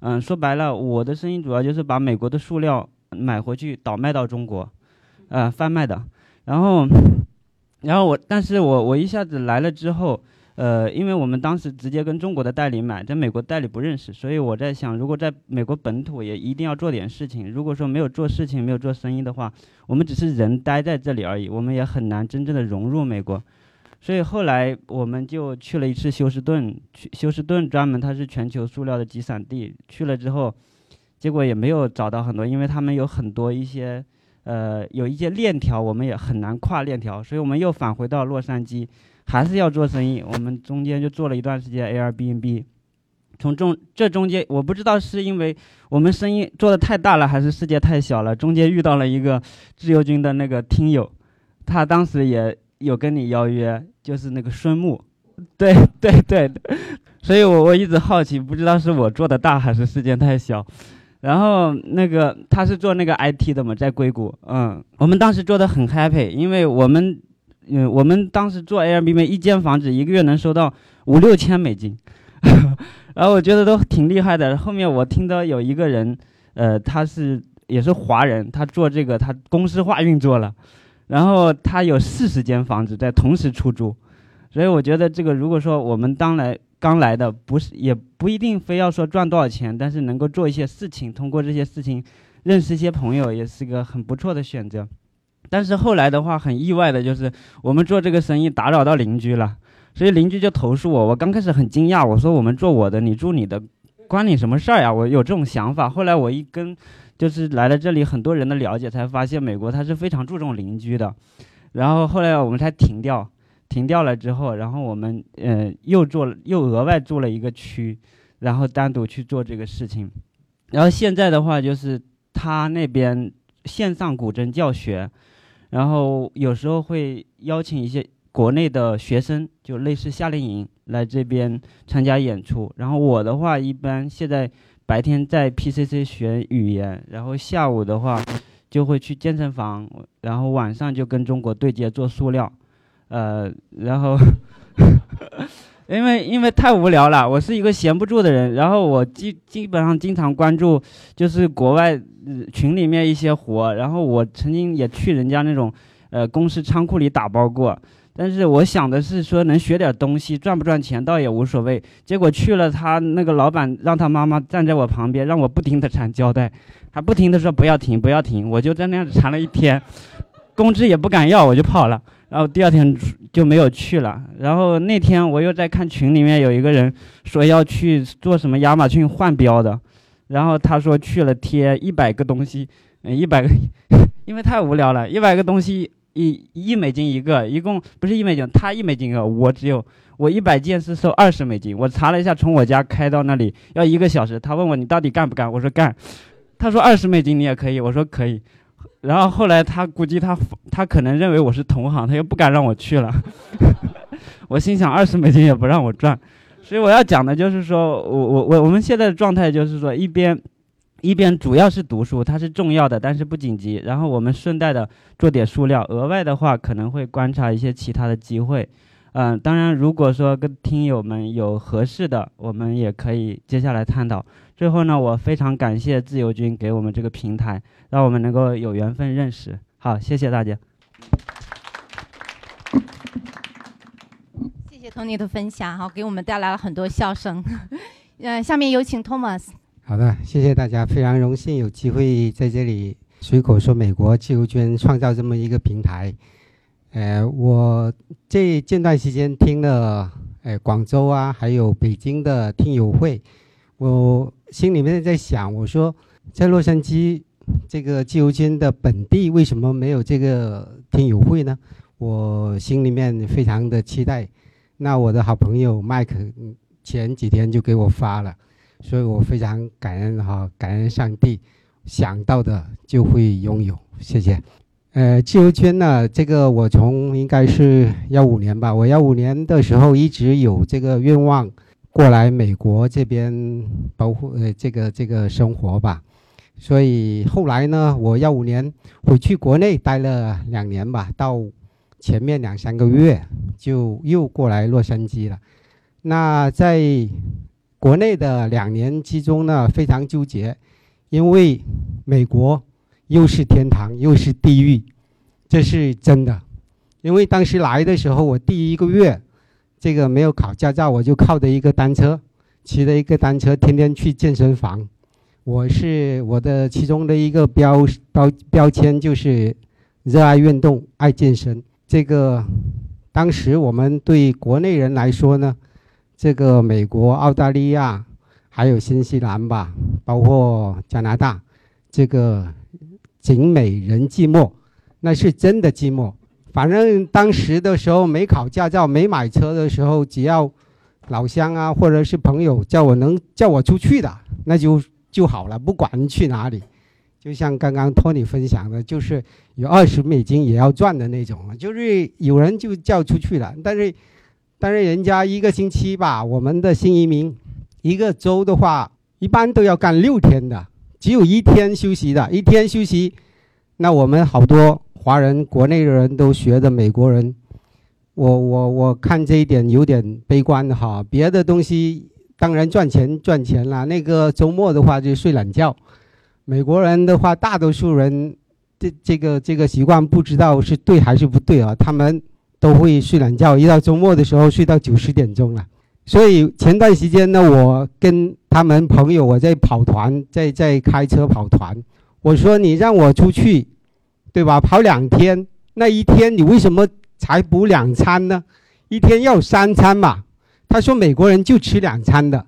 S10: 嗯，说白了，我的生意主要就是把美国的塑料买回去倒卖到中国，呃，贩卖的，然后，然后我，但是我我一下子来了之后。呃，因为我们当时直接跟中国的代理买，在美国代理不认识，所以我在想，如果在美国本土也一定要做点事情。如果说没有做事情，没有做生意的话，我们只是人待在这里而已，我们也很难真正的融入美国。所以后来我们就去了一次休斯顿，去休斯顿专门它是全球塑料的集散地。去了之后，结果也没有找到很多，因为他们有很多一些，呃，有一些链条，我们也很难跨链条，所以我们又返回到洛杉矶。还是要做生意，我们中间就做了一段时间 Airbnb。从中这中间，我不知道是因为我们生意做的太大了，还是世界太小了。中间遇到了一个自由军的那个听友，他当时也有跟你邀约，就是那个孙木。对对对，所以我我一直好奇，不知道是我做的大还是世界太小。然后那个他是做那个 IT 的嘛，在硅谷。嗯，我们当时做的很 happy，因为我们。嗯，我们当时做 Airbnb，一间房子一个月能收到五六千美金，然后我觉得都挺厉害的。后面我听到有一个人，呃，他是也是华人，他做这个他公司化运作了，然后他有四十间房子在同时出租，所以我觉得这个如果说我们当来刚来的，不是也不一定非要说赚多少钱，但是能够做一些事情，通过这些事情认识一些朋友，也是个很不错的选择。但是后来的话，很意外的就是我们做这个生意打扰到邻居了，所以邻居就投诉我。我刚开始很惊讶，我说我们做我的，你住你的，关你什么事儿呀？我有这种想法。后来我一跟，就是来了这里很多人的了解，才发现美国它是非常注重邻居的。然后后来我们才停掉，停掉了之后，然后我们呃又做又额外做了一个区，然后单独去做这个事情。然后现在的话就是他那边线上古筝教学。然后有时候会邀请一些国内的学生，就类似夏令营来这边参加演出。然后我的话，一般现在白天在 PCC 学语言，然后下午的话就会去健身房，然后晚上就跟中国对接做塑料，呃，然后。因为因为太无聊了，我是一个闲不住的人，然后我基基本上经常关注就是国外群里面一些活，然后我曾经也去人家那种呃公司仓库里打包过，但是我想的是说能学点东西，赚不赚钱倒也无所谓。结果去了，他那个老板让他妈妈站在我旁边，让我不停的缠胶带，还不停的说不要停不要停，我就在那样缠了一天，工资也不敢要，我就跑了。然后第二天就没有去了。然后那天我又在看群里面有一个人说要去做什么亚马逊换标的，然后他说去了贴一百个东西，嗯，一百个，因为太无聊了，一百个东西一一美金一个，一共不是一美金，他一美金一个，我只有我一百件是收二十美金。我查了一下，从我家开到那里要一个小时。他问我你到底干不干？我说干。他说二十美金你也可以，我说可以。然后后来他估计他他可能认为我是同行，他又不敢让我去了。我心想二十美金也不让我赚，所以我要讲的就是说我我我我们现在的状态就是说一边一边主要是读书，它是重要的，但是不紧急。然后我们顺带的做点塑料，额外的话可能会观察一些其他的机会。嗯，当然如果说跟听友们有合适的，我们也可以接下来探讨。最后呢，我非常感谢自由军给我们这个平台，让我们能够有缘分认识。好，谢谢大家。
S2: 谢谢 Tony 的分享，哈，给我们带来了很多笑声。呃，下面有请 Thomas。
S12: 好的，谢谢大家，非常荣幸有机会在这里随口说美国自由军创造这么一个平台。呃，我这近段时间听了呃广州啊，还有北京的听友会，我。心里面在想，我说在洛杉矶这个自由军的本地为什么没有这个听友会呢？我心里面非常的期待。那我的好朋友麦克前几天就给我发了，所以我非常感恩哈，感恩上帝，想到的就会拥有。谢谢。呃，自由军呢，这个我从应该是幺五年吧，我幺五年的时候一直有这个愿望。过来美国这边包括呃这个这个生活吧，所以后来呢，我幺五年回去国内待了两年吧，到前面两三个月就又过来洛杉矶了。那在国内的两年之中呢，非常纠结，因为美国又是天堂又是地狱，这是真的。因为当时来的时候，我第一个月。这个没有考驾照，我就靠着一个单车，骑着一个单车，天天去健身房。我是我的其中的一个标标标签就是热爱运动、爱健身。这个当时我们对国内人来说呢，这个美国、澳大利亚还有新西兰吧，包括加拿大，这个景美人寂寞，那是真的寂寞。反正当时的时候没考驾照、没买车的时候，只要老乡啊或者是朋友叫我能叫我出去的，那就就好了，不管去哪里。就像刚刚托尼分享的，就是有二十美金也要赚的那种，就是有人就叫出去了。但是，但是人家一个星期吧，我们的新移民一个周的话，一般都要干六天的，只有一天休息的，一天休息，那我们好多。华人国内的人都学的美国人，我我我看这一点有点悲观的哈。别的东西当然赚钱赚钱啦，那个周末的话就睡懒觉。美国人的话，大多数人这这个这个习惯不知道是对还是不对啊。他们都会睡懒觉，一到周末的时候睡到九十点钟了。所以前段时间呢，我跟他们朋友我在跑团，在在开车跑团，我说你让我出去。对吧？跑两天，那一天你为什么才补两餐呢？一天要三餐嘛。他说美国人就吃两餐的，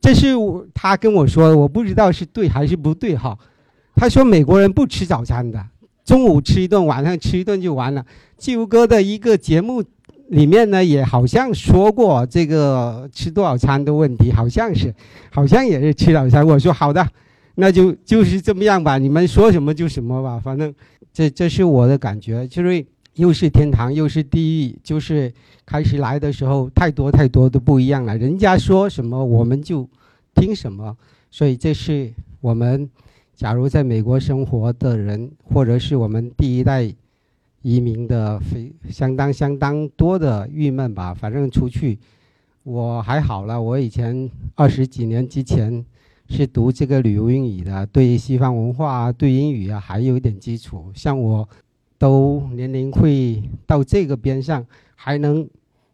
S12: 这是他跟我说，我不知道是对还是不对哈。他说美国人不吃早餐的，中午吃一顿，晚上吃一顿就完了。季如哥的一个节目里面呢，也好像说过这个吃多少餐的问题，好像是，好像也是吃早餐。我说好的，那就就是这么样吧，你们说什么就什么吧，反正。这这是我的感觉，就是又是天堂又是地狱，就是开始来的时候太多太多的不一样了。人家说什么我们就听什么，所以这是我们假如在美国生活的人，或者是我们第一代移民的非相当相当多的郁闷吧。反正出去我还好了，我以前二十几年之前是读这个旅游英语的，对西方文化、对英语啊还有一点基础。像我。都年龄会到这个边上，还能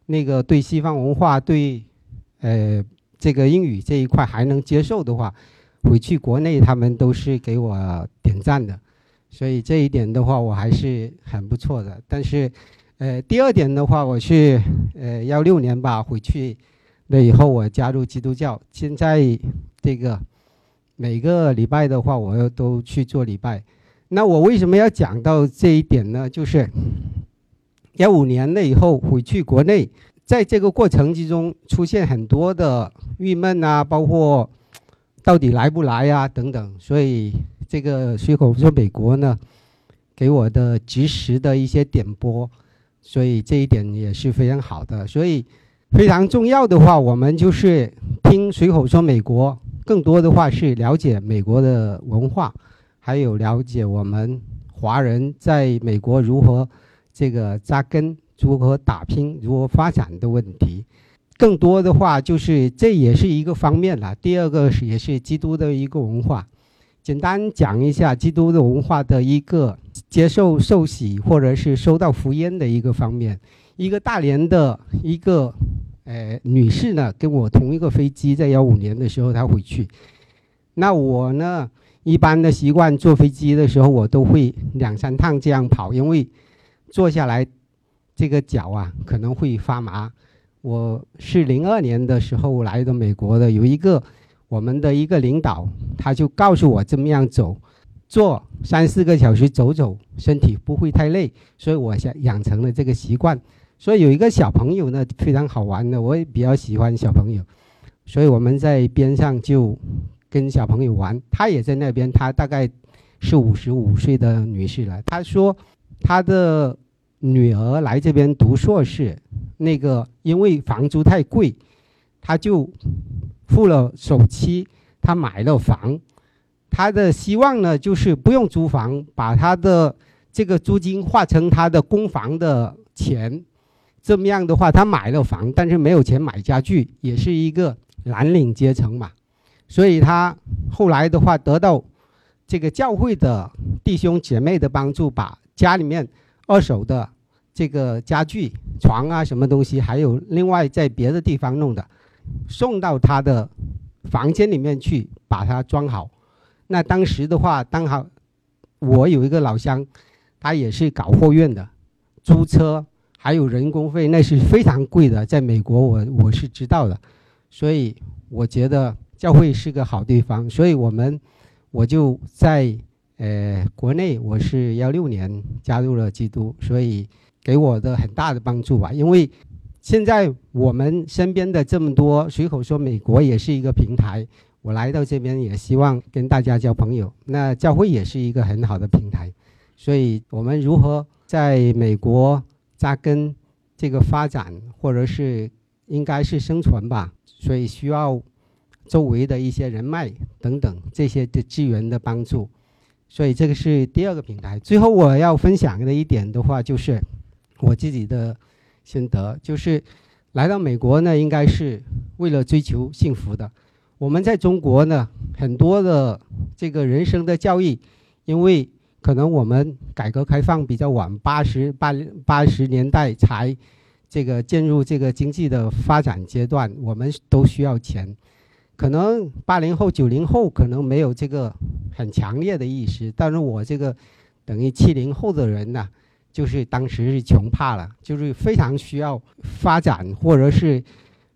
S12: 那个对西方文化、对呃这个英语这一块还能接受的话，回去国内他们都是给我点赞的，所以这一点的话我还是很不错的。但是，呃，第二点的话，我是呃幺六年吧回去了以后，我加入基督教，现在这个每个礼拜的话，我都去做礼拜。那我为什么要讲到这一点呢？就是幺五年了以后回去国内，在这个过程之中出现很多的郁闷啊，包括到底来不来呀等等。所以这个随口说美国呢，给我的及时的一些点拨，所以这一点也是非常好的。所以非常重要的话，我们就是听随口说美国，更多的话是了解美国的文化。还有了解我们华人在美国如何这个扎根、如何打拼、如何发展的问题。更多的话，就是这也是一个方面了。第二个是也是基督的一个文化，简单讲一下基督的文化的一个接受受洗或者是收到福音的一个方面。一个大连的一个呃女士呢，跟我同一个飞机，在幺五年的时候她回去，那我呢？一般的习惯，坐飞机的时候我都会两三趟这样跑，因为坐下来这个脚啊可能会发麻。我是零二年的时候来的美国的，有一个我们的一个领导，他就告诉我这么样走，坐三四个小时走走，身体不会太累，所以我想养成了这个习惯。所以有一个小朋友呢非常好玩的，我也比较喜欢小朋友，所以我们在边上就。跟小朋友玩，他也在那边。他大概是五十五岁的女士了。她说，她的女儿来这边读硕士，那个因为房租太贵，她就付了首期，他买了房。他的希望呢，就是不用租房，把他的这个租金化成他的公房的钱。这么样的话，他买了房，但是没有钱买家具，也是一个蓝领阶层嘛。所以他后来的话得到这个教会的弟兄姐妹的帮助，把家里面二手的这个家具、床啊什么东西，还有另外在别的地方弄的，送到他的房间里面去，把它装好。那当时的话，刚好我有一个老乡，他也是搞货运的，租车还有人工费，那是非常贵的，在美国我我是知道的，所以我觉得。教会是个好地方，所以我们我就在呃国内，我是幺六年加入了基督，所以给我的很大的帮助吧。因为现在我们身边的这么多，随口说美国也是一个平台，我来到这边也希望跟大家交朋友。那教会也是一个很好的平台，所以我们如何在美国扎根、这个发展，或者是应该是生存吧，所以需要。周围的一些人脉等等这些的资源的帮助，所以这个是第二个平台。最后我要分享的一点的话，就是我自己的心得，就是来到美国呢，应该是为了追求幸福的。我们在中国呢，很多的这个人生的教育，因为可能我们改革开放比较晚，八十八八十年代才这个进入这个经济的发展阶段，我们都需要钱。可能八零后、九零后可能没有这个很强烈的意识，但是我这个等于七零后的人呢，就是当时是穷怕了，就是非常需要发展或者是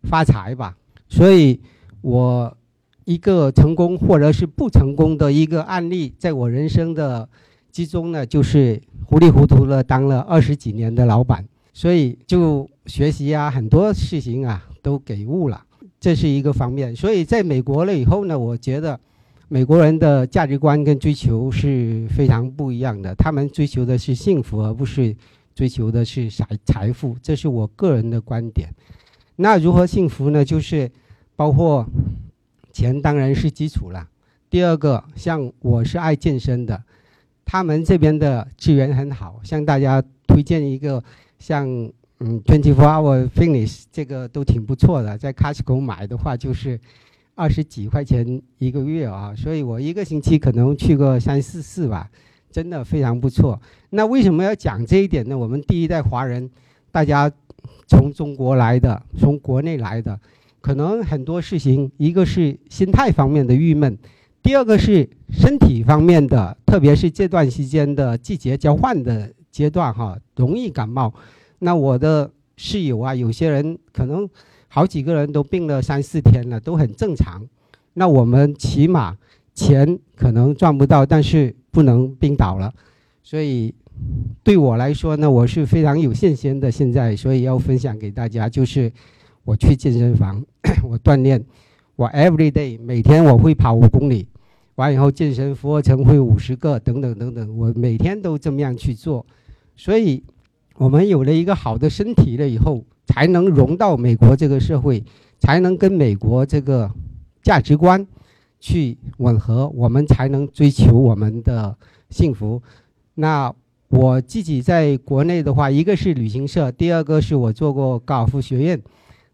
S12: 发财吧。所以，我一个成功或者是不成功的一个案例，在我人生的之中呢，就是糊里糊涂的当了二十几年的老板，所以就学习啊，很多事情啊都给悟了。这是一个方面，所以在美国了以后呢，我觉得美国人的价值观跟追求是非常不一样的。他们追求的是幸福，而不是追求的是财财富，这是我个人的观点。那如何幸福呢？就是包括钱当然是基础了。第二个，像我是爱健身的，他们这边的资源很好，向大家推荐一个像嗯 Twenty Four Hour Fitness 这个都挺不错的，在 Costco 买的话就是二十几块钱一个月啊，所以我一个星期可能去个三四次吧，真的非常不错。那为什么要讲这一点呢？我们第一代华人，大家从中国来的，从国内来的，可能很多事情，一个是心态方面的郁闷。第二个是身体方面的，特别是这段时间的季节交换的阶段，哈，容易感冒。那我的室友啊，有些人可能好几个人都病了三四天了，都很正常。那我们起码钱可能赚不到，但是不能病倒了。所以对我来说呢，我是非常有信心的。现在，所以要分享给大家，就是我去健身房，我锻炼，我 every day 每天我会跑五公里。完以后，健身俯卧撑会五十个，等等等等，我每天都这么样去做，所以，我们有了一个好的身体了以后，才能融到美国这个社会，才能跟美国这个价值观去吻合，我们才能追求我们的幸福。那我自己在国内的话，一个是旅行社，第二个是我做过高尔夫学院，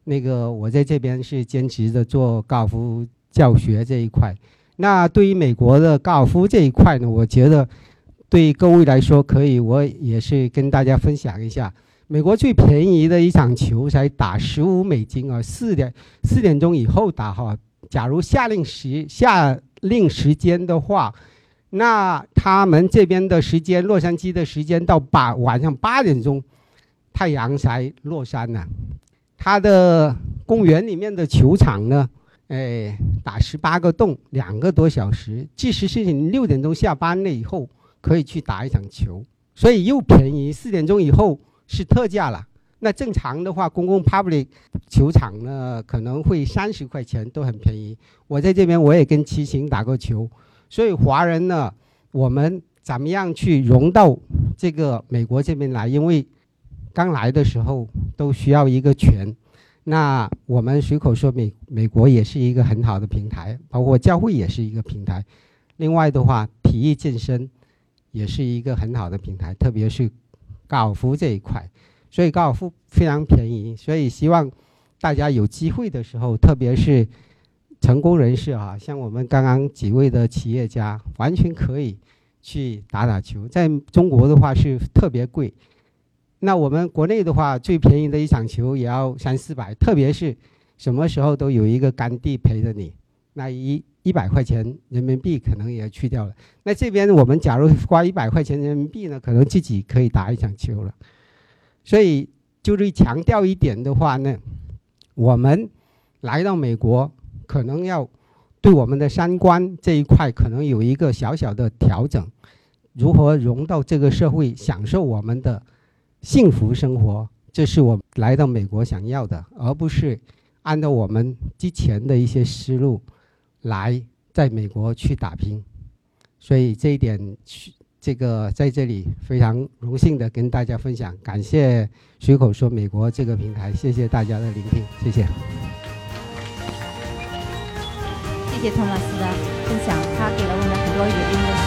S12: 那个我在这边是兼职的做高尔夫教学这一块。那对于美国的高尔夫这一块呢，我觉得对各位来说可以，我也是跟大家分享一下。美国最便宜的一场球才打十五美金啊，四点四点钟以后打哈。假如夏令时夏令时间的话，那他们这边的时间，洛杉矶的时间到八晚上八点钟，太阳才落山呢。他的公园里面的球场呢？哎，打十八个洞，两个多小时。即使是你六点钟下班了以后，可以去打一场球，所以又便宜。四点钟以后是特价了。那正常的话，公共 public 球场呢，可能会三十块钱，都很便宜。我在这边我也跟齐秦打过球，所以华人呢，我们怎么样去融到这个美国这边来？因为刚来的时候都需要一个权。那我们随口说美美国也是一个很好的平台，包括教会也是一个平台。另外的话，体育健身也是一个很好的平台，特别是高尔夫这一块。所以高尔夫非常便宜，所以希望大家有机会的时候，特别是成功人士啊，像我们刚刚几位的企业家，完全可以去打打球。在中国的话是特别贵。那我们国内的话，最便宜的一场球也要三四百，特别是什么时候都有一个干弟陪着你，那一一百块钱人民币可能也去掉了。那这边我们假如花一百块钱人民币呢，可能自己可以打一场球了。所以就是强调一点的话呢，我们来到美国，可能要对我们的三观这一块可能有一个小小的调整，如何融到这个社会，享受我们的。幸福生活，这是我来到美国想要的，而不是按照我们之前的一些思路来在美国去打拼。所以这一点，这个在这里非常荣幸的跟大家分享，感谢随口说美国这个平台，谢谢大家的聆听，谢谢。
S2: 谢谢托马斯的分享，他给了我们很多有用的。